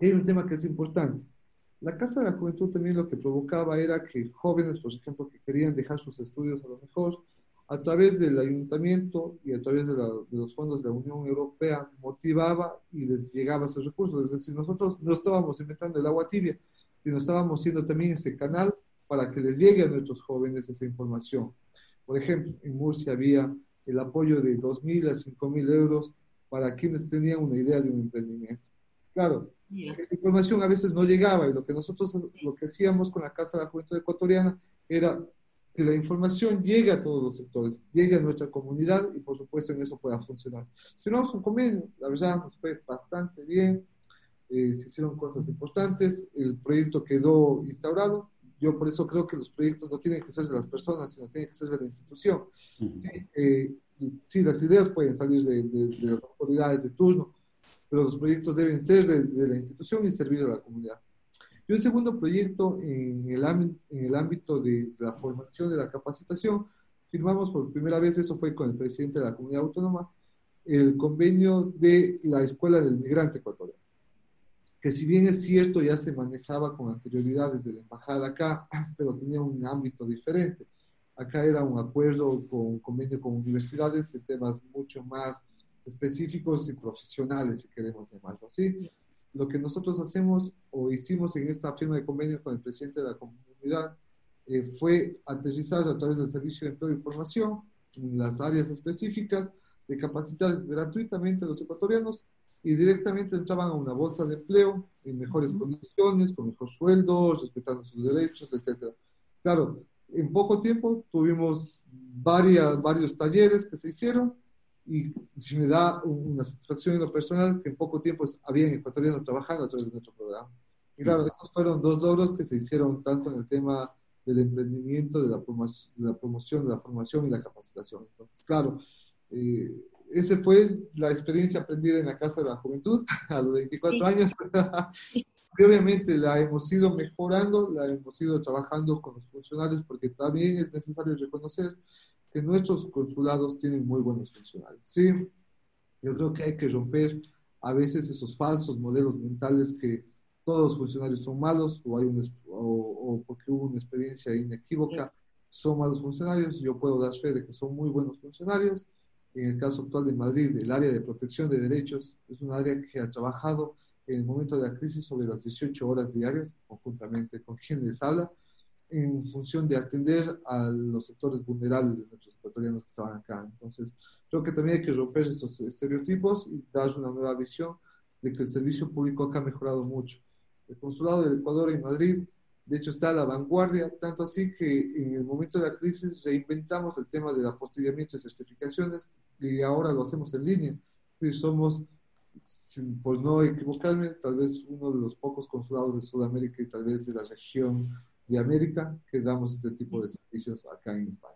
Hay un tema que es importante. La Casa de la Juventud también lo que provocaba era que jóvenes, por ejemplo, que querían dejar sus estudios a lo mejor, a través del ayuntamiento y a través de, los fondos de la Unión Europea motivaba y les llegaba esos recursos. Es decir, nosotros no estábamos inventando el agua tibia, sino estábamos siendo también ese canal para que les llegue a nuestros jóvenes esa información. Por ejemplo, en Murcia había el apoyo de 2.000 a 5.000 euros para quienes tenían una idea de un emprendimiento. Claro, esa información a veces no llegaba y lo que nosotros lo que hacíamos con la Casa de la Juventud Ecuatoriana era que la información llegue a todos los sectores, llegue a nuestra comunidad y por supuesto en eso pueda funcionar. Firmamos un convenio, la verdad nos fue bastante bien, eh, se hicieron cosas importantes, el proyecto quedó instaurado, yo por eso creo que los proyectos no tienen que ser de las personas, sino tienen que ser de la institución. Eh, sí, las ideas pueden salir de, de, las autoridades de turno, pero los proyectos deben ser de, de la institución y servir a la comunidad. Y un segundo proyecto en el, en el ámbito de la formación, de la capacitación, firmamos por primera vez, eso fue con el presidente de la comunidad autónoma, el convenio de la Escuela del Migrante Ecuatoriano, que si bien es cierto ya se manejaba con anterioridad desde la embajada acá, pero tenía un ámbito diferente. Acá era un acuerdo con convenio con universidades de temas mucho más específicos y profesionales, si queremos llamarlo así lo que nosotros hacemos o hicimos en esta firma de convenio con el presidente de la comunidad eh, fue aterrizar a través del Servicio de Empleo y Formación en las áreas específicas de capacitar gratuitamente a los ecuatorianos y directamente entraban a una bolsa de empleo en mejores condiciones, con mejor sueldos, respetando sus derechos, etc. Claro, en poco tiempo tuvimos varias, varios talleres que se hicieron y si me da una satisfacción en lo personal que en poco tiempo habían ecuatorianos trabajando a través de nuestro programa. Y claro, esos fueron dos logros que se hicieron tanto en el tema del emprendimiento, de la, promoción, de la promoción, de la formación y la capacitación. Entonces, claro, eh, esa fue la experiencia aprendida en la Casa de la Juventud a los 24 años. y obviamente la hemos ido mejorando, la hemos ido trabajando con los funcionarios porque también es necesario reconocer que nuestros consulados tienen muy buenos funcionarios. Sí, yo creo que hay que romper a veces esos falsos modelos mentales que todos los funcionarios son malos o, hay un, o, porque hubo una experiencia inequívoca, son malos funcionarios. Yo puedo dar fe de que son muy buenos funcionarios. En el caso actual de Madrid, el área de protección de derechos es un área que ha trabajado en el momento de la crisis sobre las 18 horas diarias, conjuntamente con quien les habla, en función de atender a los sectores vulnerables de nuestros ecuatorianos que estaban acá. Entonces, Creo que también hay que romper estos estereotipos y dar una nueva visión de que el servicio público acá ha mejorado mucho. El consulado del Ecuador en Madrid, de hecho, está a la vanguardia, tanto así que en el momento de la crisis reinventamos el tema del apostillamiento y certificaciones y ahora lo hacemos en línea. Entonces, somos, por no equivocarme, tal vez uno de los pocos consulados de Sudamérica y tal vez de la región de América que damos este tipo de servicios acá en España.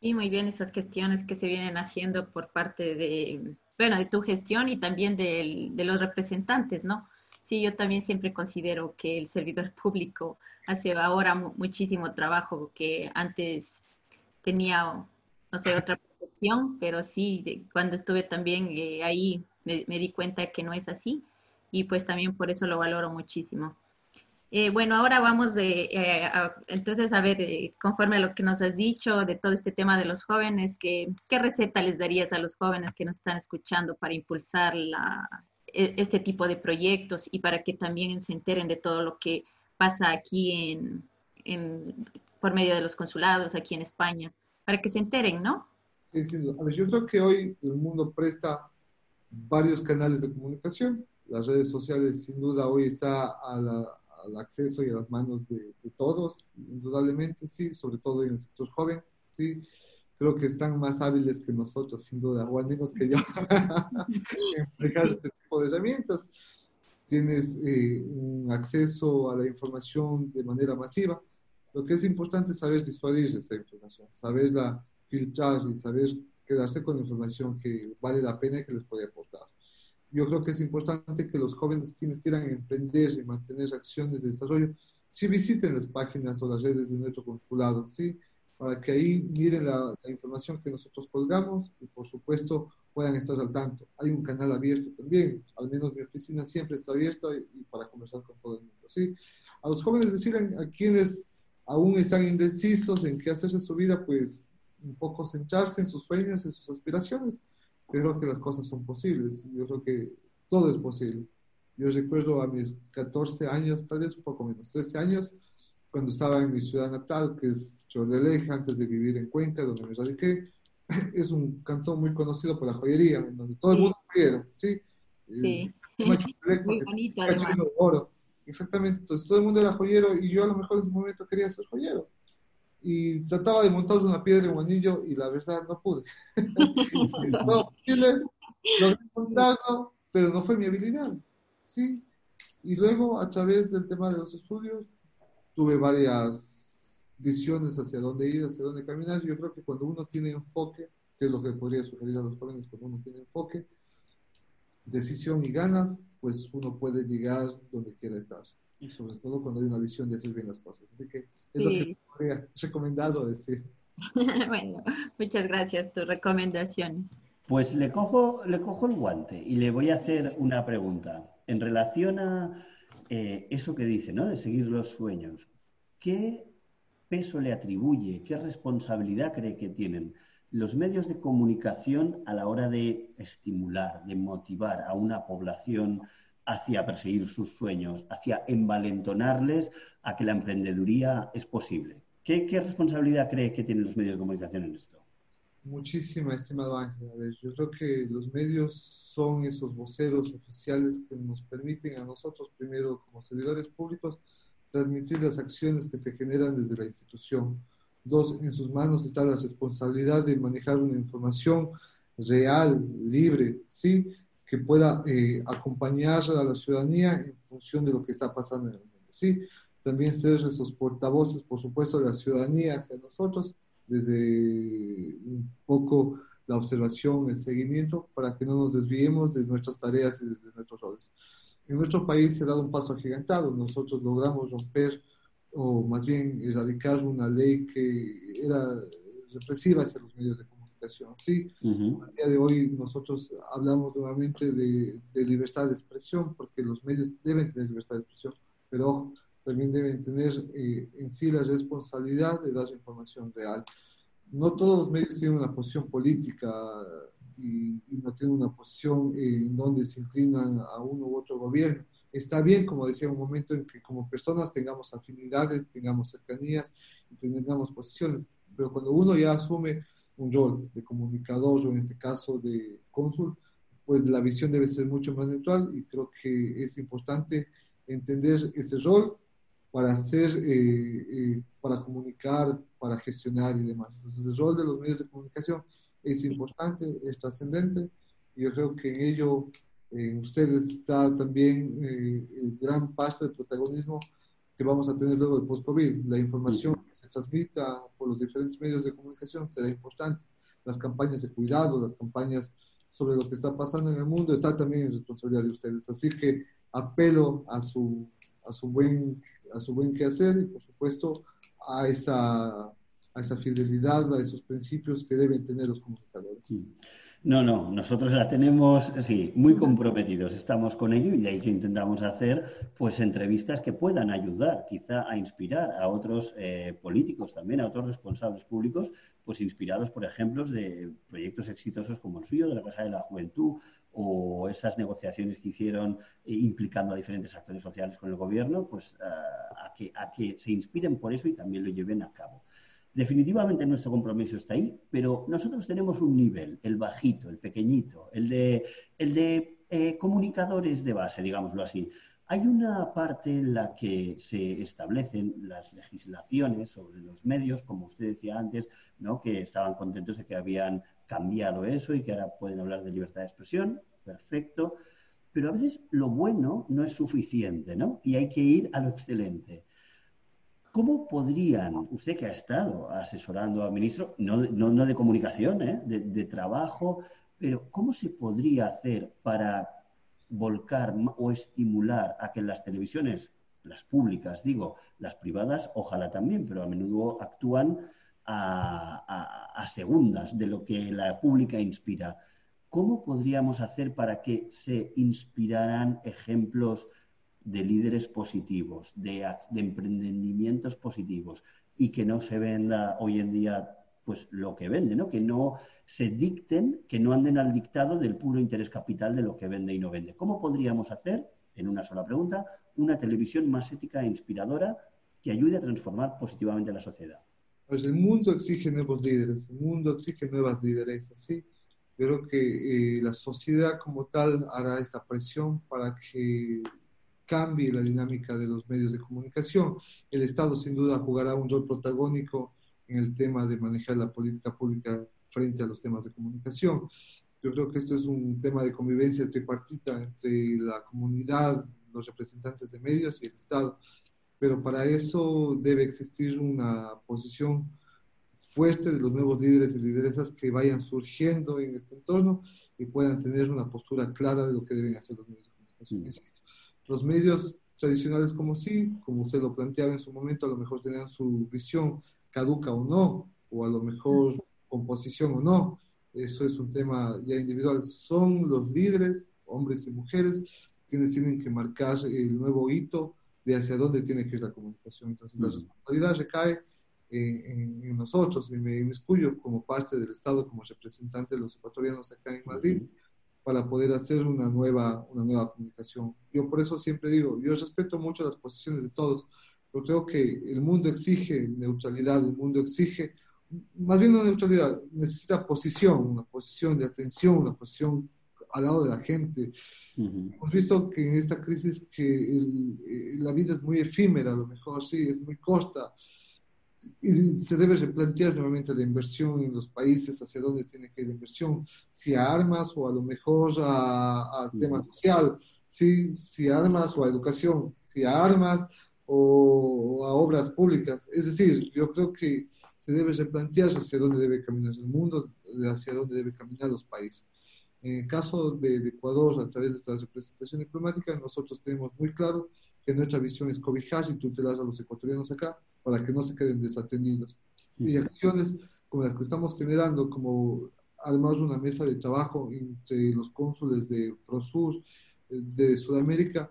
Y muy bien esas gestiones que se vienen haciendo por parte de, bueno, de tu gestión y también de, de los representantes, ¿no? Sí, yo también siempre considero que el servidor público hace ahora muchísimo trabajo que antes tenía, no sé, otra percepción, pero sí, cuando estuve también eh, ahí me, me, di cuenta que no es así y pues también por eso lo valoro muchísimo. Eh, bueno, ahora vamos eh, a, entonces a ver, eh, conforme a lo que nos has dicho de todo este tema de los jóvenes, ¿qué, ¿qué receta les darías a los jóvenes que nos están escuchando para impulsar e, este tipo de proyectos y para que también se enteren de todo lo que pasa aquí en, por medio de los consulados aquí en España? Para que se enteren, ¿no?
Sí, sí. Yo creo que hoy el mundo presta varios canales de comunicación. Las redes sociales, sin duda, hoy está a la, al acceso y a las manos de, todos, indudablemente, sí, sobre todo en el sector joven, sí. Creo que están más hábiles que nosotros, sin duda, o al menos que yo, en manejar este tipo de herramientas. Tienes eh, un acceso a la información de manera masiva. Lo que es importante es saber disuadir esta información, saberla filtrar y saber quedarse con información que vale la pena y que les puede yo creo que es importante que los jóvenes quienes quieran emprender y mantener acciones de desarrollo, sí visiten las páginas o las redes de nuestro consulado, ¿sí? Para que ahí miren la, información que nosotros colgamos y por supuesto puedan estar al tanto. Hay un canal abierto también, al menos mi oficina siempre está abierta y, para conversar con todo el mundo, ¿sí? A los jóvenes decirle a quienes aún están indecisos en qué hacerse su vida, pues un poco centrarse en sus sueños, en sus aspiraciones creo que las cosas son posibles. Yo creo que todo es posible. Yo recuerdo a mis 14 años, tal vez un poco menos, 13 años, cuando estaba en mi ciudad natal, que es Chordeleja, antes de vivir en Cuenca, donde me radiqué. Es un cantón muy conocido por la joyería, en donde todo el mundo joyero, ¿sí?
Sí. muy bonito, además.
De oro. Exactamente, entonces todo el mundo era joyero y yo a lo mejor en ese momento quería ser joyero y trataba de montar una piedra en un anillo y la verdad no pude. no, logré montarlo, pero no fue mi habilidad. ¿sí? Y luego, a través del tema de los estudios, tuve varias visiones hacia dónde ir, hacia dónde caminar. Yo creo que cuando uno tiene enfoque, que es lo que podría sugerir a los jóvenes, cuando uno tiene enfoque, decisión y ganas, pues uno puede llegar donde quiera estar y sobre todo cuando hay una visión de hacer bien las cosas. Así que es lo que podría recomendar o decir.
bueno, muchas gracias, tus recomendaciones.
Pues le cojo, le cojo el guante y le voy a hacer una pregunta. En relación a eh, eso que dice, ¿no? De seguir los sueños, ¿qué peso le atribuye, qué responsabilidad cree que tienen los medios de comunicación a la hora de estimular, de motivar a una población hacia perseguir sus sueños, hacia envalentonarles a que la emprendeduría es posible. ¿Qué, responsabilidad cree que tienen los medios de comunicación en esto?
Muchísima, estimado Ángel. Ver, yo creo que los medios son esos voceros oficiales que nos permiten a nosotros, primero como servidores públicos, transmitir las acciones que se generan desde la institución. Dos, en sus manos está la responsabilidad de manejar una información real, libre, ¿sí? Que pueda eh, acompañar a la ciudadanía en función de lo que está pasando en el mundo. ¿sí? También ser esos portavoces, por supuesto, de la ciudadanía hacia nosotros, desde un poco la observación, el seguimiento, para que no nos desviemos de nuestras tareas y desde nuestros roles. En nuestro país se ha dado un paso agigantado. Nosotros logramos romper, o más bien erradicar una ley que era represiva hacia los medios de comunicación ¿sí? A día de hoy nosotros hablamos nuevamente de, libertad de expresión, porque los medios deben tener libertad de expresión, pero también deben tener eh, en sí la responsabilidad de dar información real. No todos los medios tienen una posición política y, no tienen una posición en donde se inclinan a uno u otro gobierno. Está bien, como decía, un momento en que como personas tengamos afinidades, tengamos cercanías y tengamos posiciones, Pero cuando uno ya asume un rol de comunicador o en este caso de cónsul, pues la visión debe ser mucho más neutral y creo que es importante entender ese rol para hacer, eh, eh, para comunicar, para gestionar y demás. Entonces el rol de los medios de comunicación es importante, es trascendente y yo creo que en ello en ustedes está también eh, gran paso de protagonismo que vamos a tener luego del post-COVID. La información que se transmita por los diferentes medios de comunicación será importante. Las campañas de cuidado, las campañas sobre lo que está pasando en el mundo, está también en responsabilidad de ustedes. Así que apelo a su, a su, buen, a su buen quehacer y, por supuesto, a esa, a esa fidelidad, a esos principios que deben tener los comunicadores.
No, no, nosotros la tenemos, sí, muy comprometidos, estamos con ello y de ahí que intentamos hacer pues entrevistas que puedan ayudar quizá a inspirar a otros eh, políticos también, a otros responsables públicos, pues inspirados por ejemplos de proyectos exitosos como el suyo de la Casa de la Juventud o esas negociaciones que hicieron eh, implicando a diferentes actores sociales con el gobierno, pues a, que, a que se inspiren por eso y también lo lleven a cabo. Definitivamente nuestro compromiso está ahí, pero nosotros tenemos un nivel, el bajito, el pequeñito, el de, el de eh, comunicadores de base, digámoslo así. Hay una parte en la que se establecen las legislaciones sobre los medios, como usted decía antes, ¿no? que estaban contentos de que habían cambiado eso y que ahora pueden hablar de libertad de expresión. Perfecto. Pero a veces lo bueno no es suficiente, ¿no? Y hay que ir a lo excelente. ¿Cómo podrían, usted que ha estado asesorando al ministro, no, de comunicación, ¿eh? de, trabajo, pero cómo se podría hacer para volcar o estimular a que las televisiones, las públicas, digo, las privadas, ojalá también, pero a menudo actúan a segundas de lo que la pública inspira. ¿Cómo podríamos hacer para que se inspiraran ejemplos de líderes positivos, de, de emprendimientos positivos y que no se venda hoy en día pues lo que vende, ¿no? Que no se dicten, que no anden al dictado del puro interés capital de lo que vende y no vende. ¿Cómo podríamos hacer, en una sola pregunta, una televisión más ética e inspiradora que ayude a transformar positivamente la sociedad?
Pues el mundo exige nuevos líderes, el mundo exige nuevas lideresas, ¿sí? creo que eh, la sociedad como tal hará esta presión para que cambie la dinámica de los medios de comunicación. El Estado sin duda jugará un rol protagónico en el tema de manejar la política pública frente a los temas de comunicación. Yo creo que esto es un tema de convivencia tripartita entre la comunidad, los representantes de medios y el Estado. Pero para eso debe existir una posición fuerte de los nuevos líderes y lideresas que vayan surgiendo en este entorno y puedan tener una postura clara de lo que deben hacer los medios de comunicación. Insisto, los medios tradicionales como sí, como usted lo planteaba en su momento, a lo mejor tenían su visión caduca o no, o a lo mejor composición o no. Eso es un tema ya individual. Son los líderes, hombres y mujeres, quienes tienen que marcar el nuevo hito de hacia dónde tiene que ir la comunicación. Entonces, la responsabilidad recae en, nosotros, y me excluyo como parte del Estado, como representante de los ecuatorianos acá en Madrid para poder hacer una nueva, una nueva comunicación. Yo por eso siempre digo, yo respeto mucho las posiciones de todos, pero creo que el mundo exige neutralidad, el mundo exige, más bien no neutralidad, necesita posición, una posición de atención, una posición al lado de la gente. Hemos visto que en esta crisis que eh, la vida es muy efímera, a lo mejor sí, es muy corta, y se debe replantear nuevamente la inversión en los países, hacia dónde tiene que ir la inversión, si a armas o a lo mejor a, a tema social, si, si a armas o a educación, si a armas o, a obras públicas. Es decir, yo creo que se debe replantear hacia dónde debe caminar el mundo, hacia dónde deben caminar los países. En el caso de, de Ecuador, a través de esta representación diplomática, nosotros tenemos muy claro que nuestra visión es cobijar y tutelar a los ecuatorianos acá para que no se queden desatendidos. Y acciones como las que estamos generando, como además una mesa de trabajo entre los cónsules de Prosur, de Sudamérica,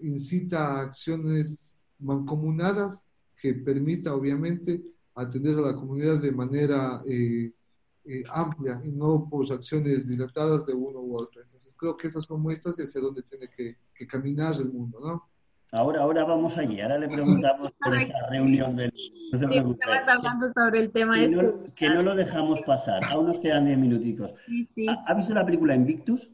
incita a acciones mancomunadas que permita obviamente atender a la comunidad de manera eh, eh, amplia y no por acciones dilatadas de uno u otro. Entonces creo que esas son muestras y hacia dónde tiene que, que caminar el mundo, ¿no?
Ahora, ahora vamos allí, ahora le preguntamos por esa reunión del...
No se Estabas hablando sobre el tema
que
este.
No, que no lo dejamos pasar, aún nos quedan diez minuticos. ¿Ha, visto la película Invictus?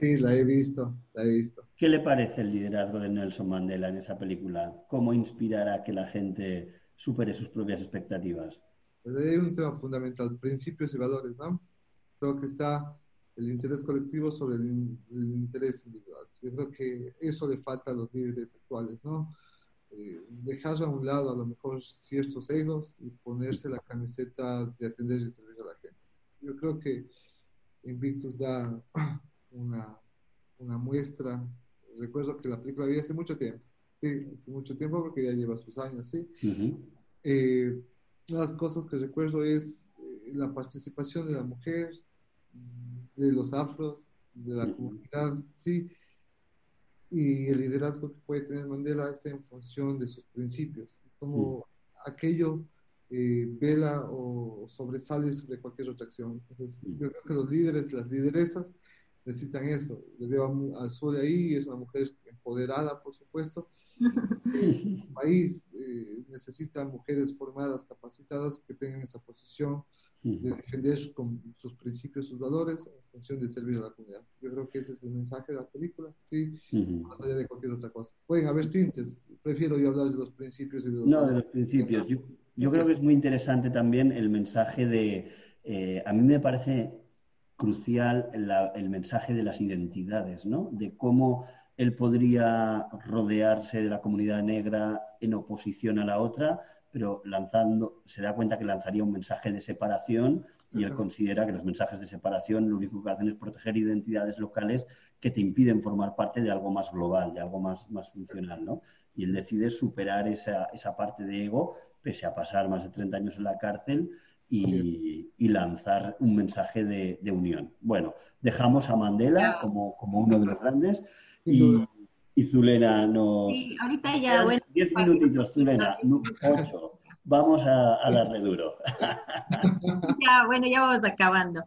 Sí, la he visto, la he visto.
¿Qué le parece el liderazgo de Nelson Mandela en esa película? ¿Cómo inspirar a que la gente supere sus propias expectativas?
Pues hay un tema fundamental, principios y valores, ¿no? Creo que está el interés colectivo sobre el, interés individual. Yo creo que eso le falta a los líderes actuales, ¿no? Eh, dejar a un lado a lo mejor ciertos egos y ponerse la camiseta de atender y servir a la gente. Yo creo que Invictus da una, una muestra. Recuerdo que la película había hace mucho tiempo, sí, hace mucho tiempo porque ya lleva sus años, ¿sí? Eh, una de las cosas que recuerdo es eh, la participación de la mujer, de los afros, de la comunidad, sí, y el liderazgo que puede tener Mandela está en función de sus principios, como aquello eh, vela o sobresale sobre cualquier otra acción. Entonces, yo creo que los líderes, las lideresas, necesitan eso. Le veo a Sol ahí, es una mujer empoderada, por supuesto. El país eh, necesita mujeres formadas, capacitadas, que tengan esa posición de defender sus principios, sus valores, en función de servir a la comunidad. Yo creo que ese es el mensaje de la película, ¿sí? Más allá de cualquier otra cosa. Pueden haber tintes, prefiero yo hablar de los principios y de los
No, de los principios. Yo, yo creo que es muy interesante también el mensaje de... Eh, a mí me parece crucial el mensaje de las identidades, ¿no? De cómo él podría rodearse de la comunidad negra en oposición a la otra, pero lanzando, se da cuenta que lanzaría un mensaje de separación y él considera que los mensajes de separación lo único que hacen es proteger identidades locales que te impiden formar parte de algo más global, de algo más, más funcional, ¿no? Y él decide superar esa, esa parte de ego, pese a pasar más de 30 años en la cárcel, y, y lanzar un mensaje de, de, unión. Bueno, dejamos a Mandela como, como uno de los grandes y, y Zulena nos...
Sí, ahorita ya, bueno.
Diez minutitos, Zulena, ocho. Vamos a, a darle duro.
ya, bueno, ya vamos acabando.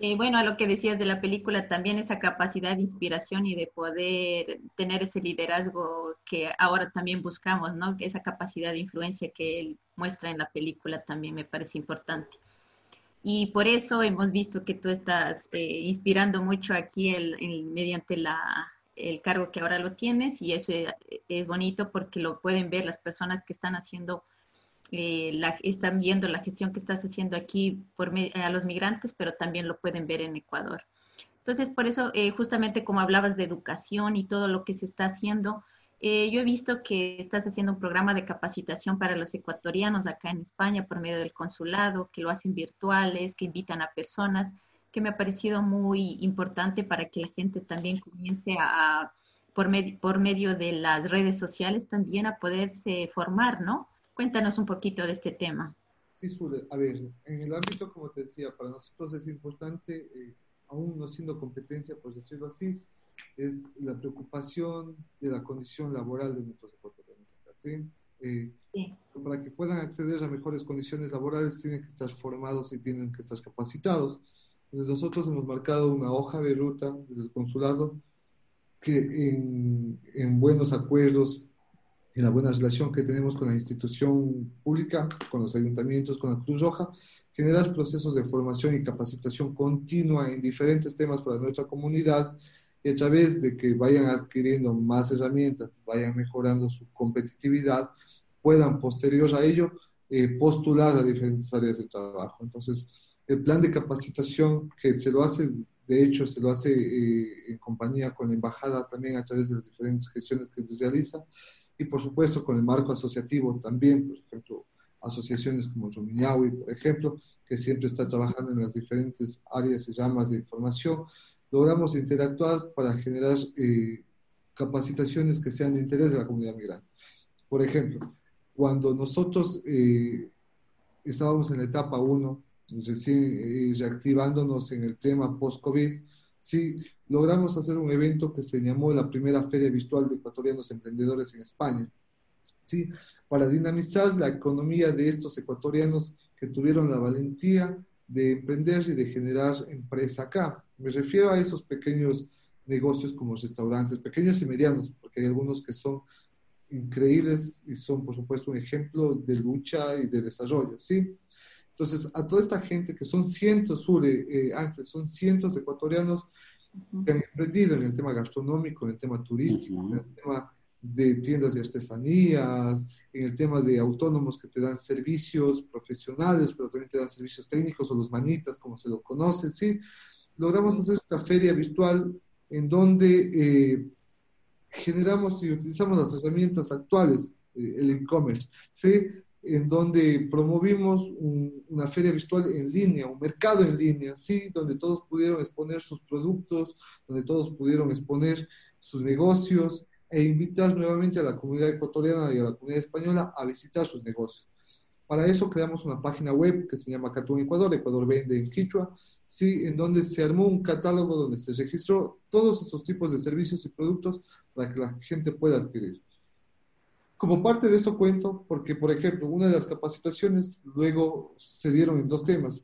Eh, bueno, a lo que decías de la película, también esa capacidad de inspiración y de poder tener ese liderazgo que ahora también buscamos, ¿no? Esa capacidad de influencia que él muestra en la película también me parece importante. Y por eso hemos visto que tú estás eh, inspirando mucho aquí el, mediante la, el cargo que ahora lo tienes y eso es bonito porque lo pueden ver las personas que están haciendo, eh, la, están viendo la gestión que estás haciendo aquí por, a los migrantes, pero también lo pueden ver en Ecuador. Entonces, por eso, eh, justamente como hablabas de educación y todo lo que se está haciendo, eh, yo he visto que estás haciendo un programa de capacitación para los ecuatorianos acá en España por medio del consulado, que lo hacen virtuales, que invitan a personas que me ha parecido muy importante para que la gente también comience a, por, por medio de las redes sociales también a poderse formar, ¿no? Cuéntanos un poquito de este tema.
Sí, Sule, a ver, en el ámbito, como te decía, para nosotros es importante, eh, aún no siendo competencia, por decirlo así, es la preocupación de la condición laboral de nuestros ecuatorianos. ¿sí? Eh, sí. Para que puedan acceder a mejores condiciones laborales tienen que estar formados y tienen que estar capacitados. Entonces nosotros hemos marcado una hoja de ruta desde el consulado que en, en buenos acuerdos, en la buena relación que tenemos con la institución pública, con los ayuntamientos, con la Cruz Roja, generar procesos de formación y capacitación continua en diferentes temas para nuestra comunidad y a través de que vayan adquiriendo más herramientas, vayan mejorando su competitividad, puedan posterior a ello eh, postular a diferentes áreas de trabajo. Entonces, el plan de capacitación que se lo hace, de hecho, se lo hace eh, en compañía con la embajada también a través de las diferentes gestiones que se realiza y por supuesto con el marco asociativo también, por ejemplo, asociaciones como Romiñahui, por ejemplo, que siempre está trabajando en las diferentes áreas y ramas de información, logramos interactuar para generar eh, capacitaciones que sean de interés de la comunidad migrante. Por ejemplo, cuando nosotros eh, estábamos en la etapa 1 recién eh, reactivándonos en el tema post-COVID, sí logramos hacer un evento que se llamó la primera Feria Virtual de Ecuatorianos Emprendedores en España, ¿sí? para dinamizar la economía de estos ecuatorianos que tuvieron la valentía de emprender y de generar empresa acá. Me refiero a esos pequeños negocios como restaurantes, pequeños y medianos, porque hay algunos que son increíbles y son, por supuesto, un ejemplo de lucha y de desarrollo, ¿sí? Entonces, a toda esta gente, que son cientos, Sure, eh, Ángel, son cientos de ecuatorianos que han emprendido en el tema gastronómico, en el tema turístico, en el tema de tiendas de artesanías, en el tema de autónomos que te dan servicios profesionales, pero también te dan servicios técnicos o los manitas, como se lo conoce, ¿sí? Logramos hacer esta feria virtual en donde eh, generamos y utilizamos las herramientas actuales, eh, el e-commerce, ¿sí? En donde promovimos una feria virtual en línea, un mercado en línea, ¿sí? donde todos pudieron exponer sus productos, donde todos pudieron exponer sus negocios e invitar nuevamente a la comunidad ecuatoriana y a la comunidad española a visitar sus negocios. Para eso creamos una página web que se llama Catún Ecuador, Ecuador vende en Quichua, ¿sí? en donde se armó un catálogo donde se registró todos esos tipos de servicios y productos para que la gente pueda adquirir. Como parte de esto cuento, porque por ejemplo, una de las capacitaciones luego se dieron en dos temas.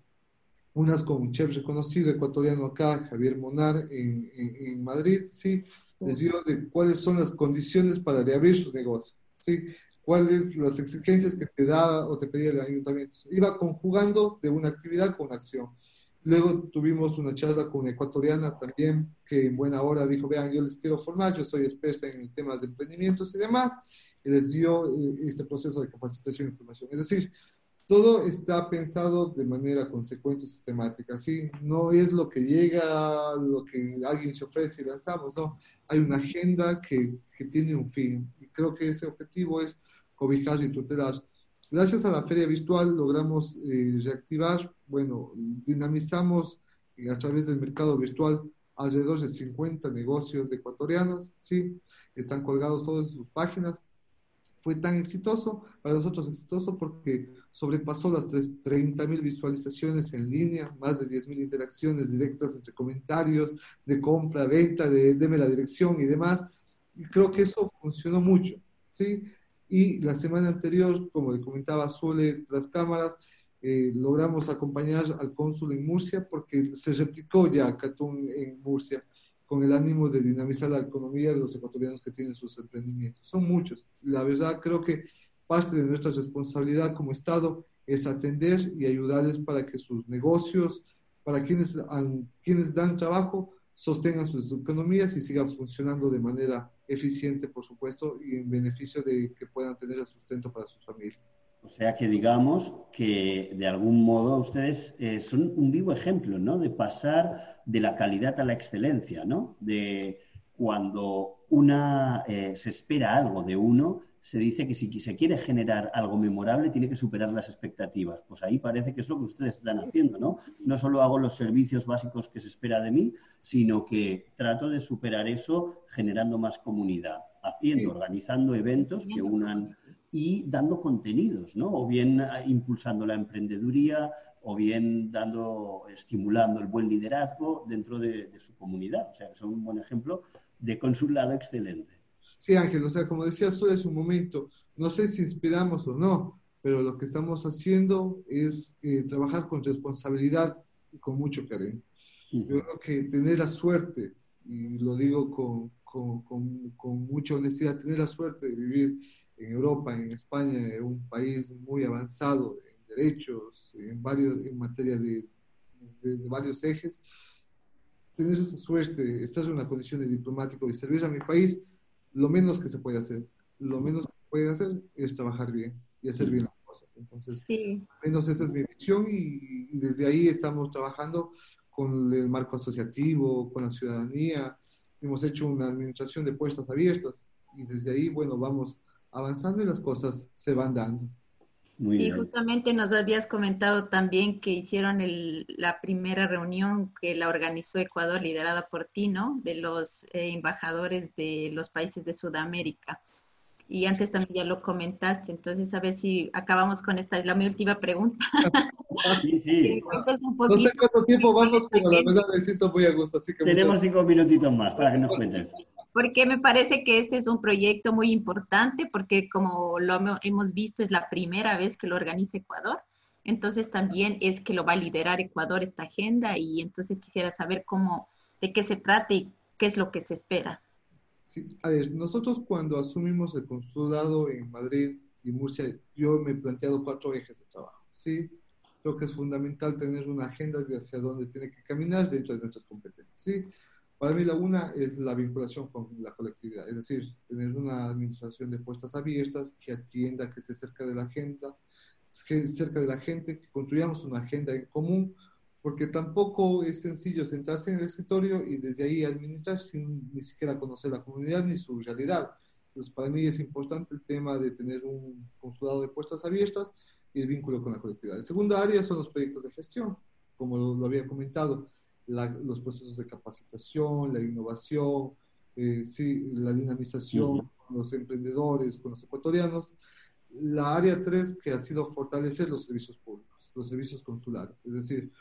Unas con un chef reconocido ecuatoriano acá, Javier Monar, en, en, Madrid, ¿sí? Les dio de cuáles son las condiciones para reabrir sus negocios, ¿sí? Cuáles las exigencias que te da o te pedía el ayuntamiento. Iba conjugando de una actividad con acción. Luego tuvimos una charla con una ecuatoriana también, que en buena hora dijo, vean, yo les quiero formar, yo soy experta en temas de emprendimientos y demás les dio eh, este proceso de capacitación y formación. Es decir, todo está pensado de manera consecuente y sistemática, ¿sí? No es lo que llega, lo que alguien se ofrece y lanzamos, no. Hay una agenda que, que tiene un fin y creo que ese objetivo es cobijar y tutelar. Gracias a la feria virtual logramos eh, reactivar, bueno, dinamizamos eh, a través del mercado virtual alrededor de 50 negocios ecuatorianos, ¿sí? Están colgados todos en sus páginas fue tan exitoso, para nosotros exitoso porque sobrepasó las 30 mil visualizaciones en línea, más de 10 mil interacciones directas entre comentarios de compra, venta, de deme la dirección y demás. Y creo que eso funcionó mucho, ¿sí? Y la semana anterior, como le comentaba Sole tras cámaras, eh, logramos acompañar al cónsul en Murcia porque se replicó ya Catún en Murcia con el ánimo de dinamizar la economía de los ecuatorianos que tienen sus emprendimientos. Son muchos. La verdad, creo que parte de nuestra responsabilidad como Estado es atender y ayudarles para que sus negocios, para quienes, quienes dan trabajo, sostengan sus economías y sigan funcionando de manera eficiente, por supuesto, y en beneficio de que puedan tener el sustento para sus familias.
O sea que digamos que de algún modo ustedes eh, son un vivo ejemplo, ¿no? De pasar de la calidad a la excelencia, ¿no? De cuando una eh, se espera algo de uno, se dice que si se quiere generar algo memorable tiene que superar las expectativas. Pues ahí parece que es lo que ustedes están haciendo, ¿no? No solo hago los servicios básicos que se espera de mí, sino que trato de superar eso generando más comunidad, haciendo, organizando eventos que unan y dando contenidos, ¿no? O bien eh, impulsando la emprendeduría, o bien dando, estimulando el buen liderazgo dentro de, su comunidad. O sea, que son un buen ejemplo de consulado excelente.
Sí, Ángel, o sea, como decías tú hace un momento, no sé si inspiramos o no, pero lo que estamos haciendo es eh, trabajar con responsabilidad y con mucho cariño. Yo creo que tener la suerte, y lo digo con, con, con, con mucha honestidad, tener la suerte de vivir en Europa, en España, un país muy avanzado en derechos, en, varios, en materia de, varios ejes, tener esa suerte, estar en una condición de diplomático y servir a mi país, lo menos que se puede hacer, lo menos que se puede hacer es trabajar bien y hacer bien las cosas. Entonces, al menos esa es mi visión y, y desde ahí estamos trabajando con el marco asociativo, con la ciudadanía. Hemos hecho una administración de puestas abiertas y desde ahí, bueno, vamos avanzando y las cosas se van dando.
Muy sí, justamente nos habías comentado también que hicieron el, la primera reunión que la organizó Ecuador, liderada por ti, ¿no? De los eh, embajadores de los países de Sudamérica. Y antes también ya lo comentaste, entonces a ver si acabamos con esta, la mi última pregunta.
Sí, sí.
no sé cuánto tiempo vamos, pero la verdad me siento muy a gusto. Así que
Tenemos cinco minutitos más para que nos cuentes
porque me parece que este es un proyecto muy importante, porque como lo hemos visto, es la primera vez que lo organiza Ecuador. Entonces también es que lo va a liderar Ecuador esta agenda y entonces quisiera saber cómo, de qué se trata y qué es lo que se espera.
Sí, a ver, nosotros cuando asumimos el consulado en Madrid y Murcia, yo me he planteado cuatro ejes de trabajo, ¿sí? Creo que es fundamental tener una agenda de hacia dónde tiene que caminar dentro de nuestras competencias, ¿sí? Para mí la una es la vinculación con la colectividad, es decir, tener una administración de puertas abiertas que atienda, que esté cerca de la agenda, cerca de la gente, que construyamos una agenda en común, porque tampoco es sencillo sentarse en el escritorio y desde ahí administrar sin ni siquiera conocer la comunidad ni su realidad. Entonces, para mí es importante el tema de tener un consulado de puertas abiertas y el vínculo con la colectividad. El segundo área son los proyectos de gestión, como lo, había comentado, los procesos de capacitación, la innovación, eh, sí, la dinamización con los emprendedores, con los ecuatorianos. La área 3 que ha sido fortalecer los servicios públicos, los servicios consulares, es decir,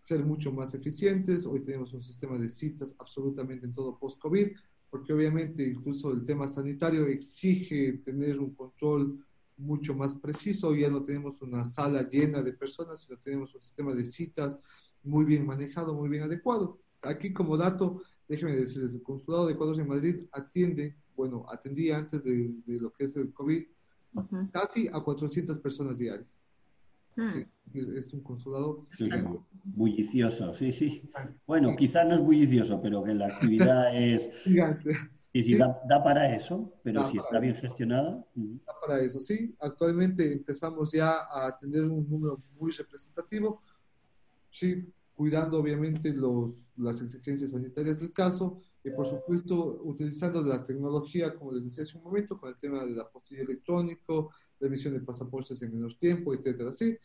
ser mucho más eficientes. Hoy tenemos un sistema de citas absolutamente en todo post-COVID, porque obviamente incluso el tema sanitario exige tener un control mucho más preciso. Ya no tenemos una sala llena de personas, sino tenemos un sistema de citas muy bien manejado, muy bien adecuado. Aquí como dato, déjenme decirles, el Consulado de Ecuador en Madrid atiende, bueno, atendía antes de, lo que es el COVID, casi a 400 personas diarias. Hmm. es un consulado
bullicioso, sí, sí. Bueno, quizás no es bullicioso, pero que la actividad es gigante. Y si Da, para eso, pero si está bien gestionada.
Da para eso, sí. Actualmente empezamos ya a tener un número muy representativo, sí, cuidando obviamente los, las exigencias sanitarias del caso y por supuesto utilizando la tecnología, como les decía hace un momento, con el tema del apostilla electrónico, la emisión de pasaportes en menos tiempo, etcétera, ¿sí?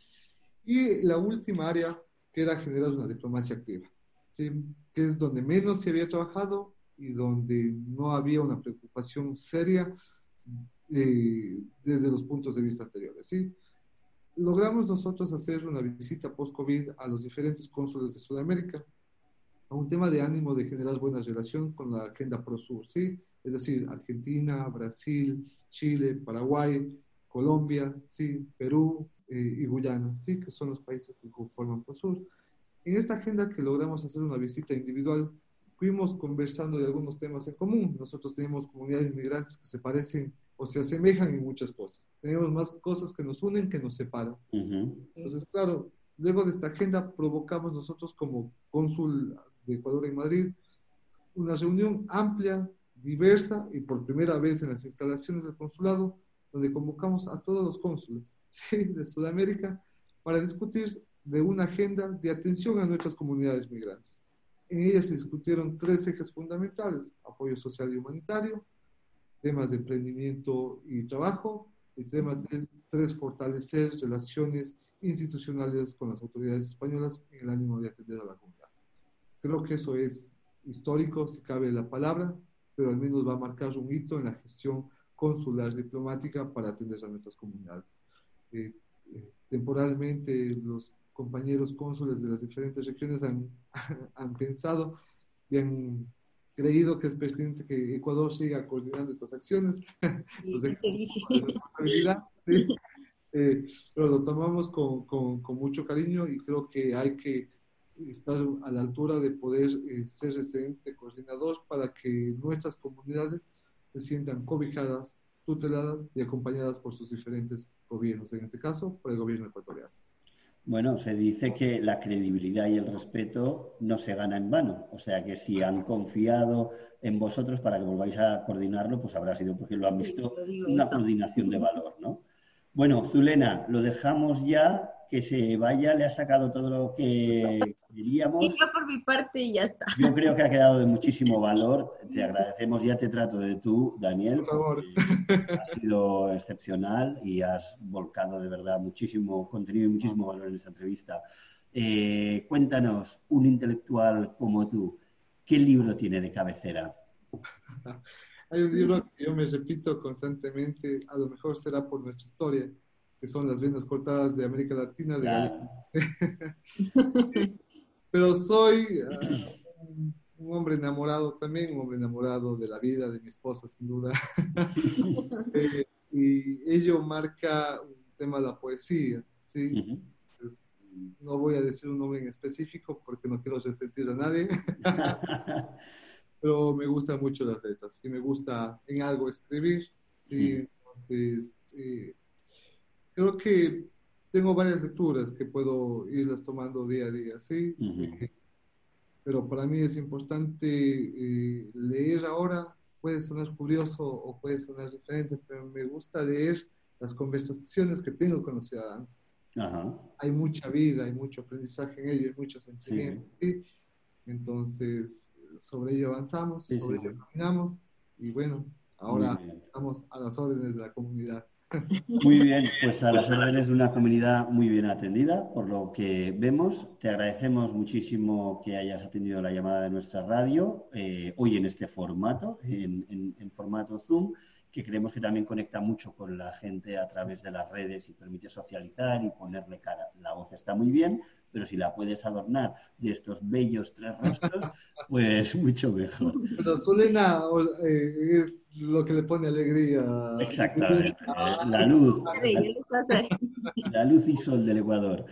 Y la última área, que era generar una diplomacia activa, ¿sí? que es donde menos se había trabajado y donde no había una preocupación seria eh, desde los puntos de vista anteriores. ¿sí? Logramos nosotros hacer una visita post-COVID a los diferentes cónsules de Sudamérica, a un tema de ánimo de generar buena relación con la agenda ProSur, ¿sí? es decir, Argentina, Brasil, Chile, Paraguay, Colombia, ¿sí? Perú eh, y Guyana, ¿sí? que son los países que conforman ProSur. En esta agenda que logramos hacer una visita individual, fuimos conversando de algunos temas en común. Nosotros tenemos comunidades inmigrantes que se parecen o se asemejan en muchas cosas. Tenemos más cosas que nos unen que nos separan. Entonces, claro, luego de esta agenda provocamos nosotros como cónsul de Ecuador en Madrid una reunión amplia, diversa y por primera vez en las instalaciones del consulado donde convocamos a todos los cónsules de Sudamérica para discutir de una agenda de atención a nuestras comunidades migrantes. En ella se discutieron tres ejes fundamentales, apoyo social y humanitario, temas de emprendimiento y trabajo, y tema tres, tres fortalecer relaciones institucionales con las autoridades españolas en el ánimo de atender a la comunidad. Creo que eso es histórico, si cabe la palabra, pero al menos va a marcar un hito en la gestión consular diplomática para atender a nuestras comunidades. Eh, eh, temporalmente los compañeros cónsules de las diferentes regiones han, han pensado y han creído que es pertinente que Ecuador siga coordinando estas acciones. Eh, pero lo tomamos con, con, con, mucho cariño y creo que hay que estar a la altura de poder ser excelente coordinador para que nuestras comunidades se sientan cobijadas, tuteladas y acompañadas por sus diferentes gobiernos, en este caso por el gobierno ecuatoriano.
Bueno, se dice que la credibilidad y el respeto no se gana en vano. O sea que si han confiado en vosotros para que volváis a coordinarlo, pues habrá sido porque lo han visto una coordinación de valor, ¿no? Bueno, Zulena, lo dejamos ya que se vaya, le ha sacado todo lo que queríamos.
Y yo por mi parte y ya está.
Yo creo que ha quedado de muchísimo valor. Te agradecemos, ya te trato de tú, Daniel.
Por favor.
Ha sido excepcional y has volcado de verdad muchísimo contenido y muchísimo valor en esta entrevista. Eh, cuéntanos, un intelectual como tú, ¿qué libro tiene de cabecera?
Hay un libro que yo me repito constantemente, a lo mejor será por nuestra historia, que son las venas cortadas de América Latina. De Pero soy ah, un, hombre enamorado también, un hombre enamorado de la vida, de mi esposa, sin duda. Eh, y ello marca un tema de la poesía, ¿sí? no voy a decir un nombre en específico porque no quiero resentir a nadie. pero me gustan mucho las letras y me gusta en algo escribir. ¿sí? Entonces, eh, creo que tengo varias lecturas que puedo irlas tomando día a día, ¿sí? Pero para mí es importante eh, leer ahora, puede sonar curioso o puede sonar diferente, pero me gusta leer las conversaciones que tengo con los ciudadanos. Hay mucha vida, hay mucho aprendizaje en ello, hay mucho sentimiento. ¿sí? Entonces, sobre ello avanzamos, sobre ello caminamos y bueno, ahora estamos a las órdenes de la comunidad.
Muy bien, pues a las órdenes de una comunidad muy bien atendida, por lo que vemos. Te agradecemos muchísimo que hayas atendido la llamada de nuestra radio eh, hoy en este formato, en formato Zoom que creemos que también conecta mucho con la gente a través de las redes y permite socializar y ponerle cara. La voz está muy bien, pero si la puedes adornar de estos bellos tres rostros, pues mucho mejor.
Pero Solena eh, es lo que le pone alegría.
Exactamente, la luz. La luz y sol del Ecuador.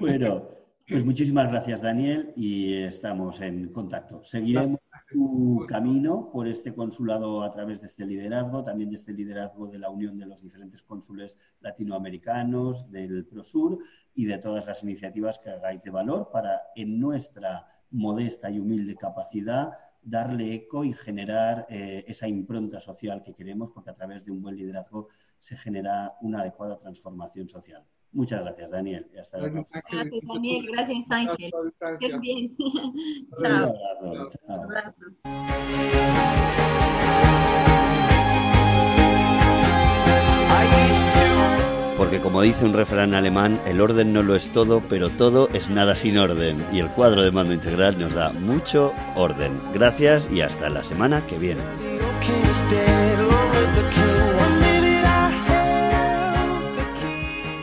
Bueno, pues muchísimas gracias Daniel y estamos en contacto. Seguiremos tu camino por este consulado a través de este liderazgo, también de este liderazgo de la unión de los diferentes cónsules latinoamericanos, del ProSur y de todas las iniciativas que hagáis de valor para, en nuestra modesta y humilde capacidad, darle eco y generar eh, esa impronta social que queremos, porque a través de un buen liderazgo se genera una adecuada transformación social. Muchas gracias, Daniel.
Hasta gracias, gracias, Daniel. Gracias, Ángel. Qué bien. Chao.
Porque como dice un refrán alemán, el orden no lo es todo, pero todo es nada sin orden. Y el cuadro de mando integral nos da mucho orden. Gracias y hasta la semana que viene.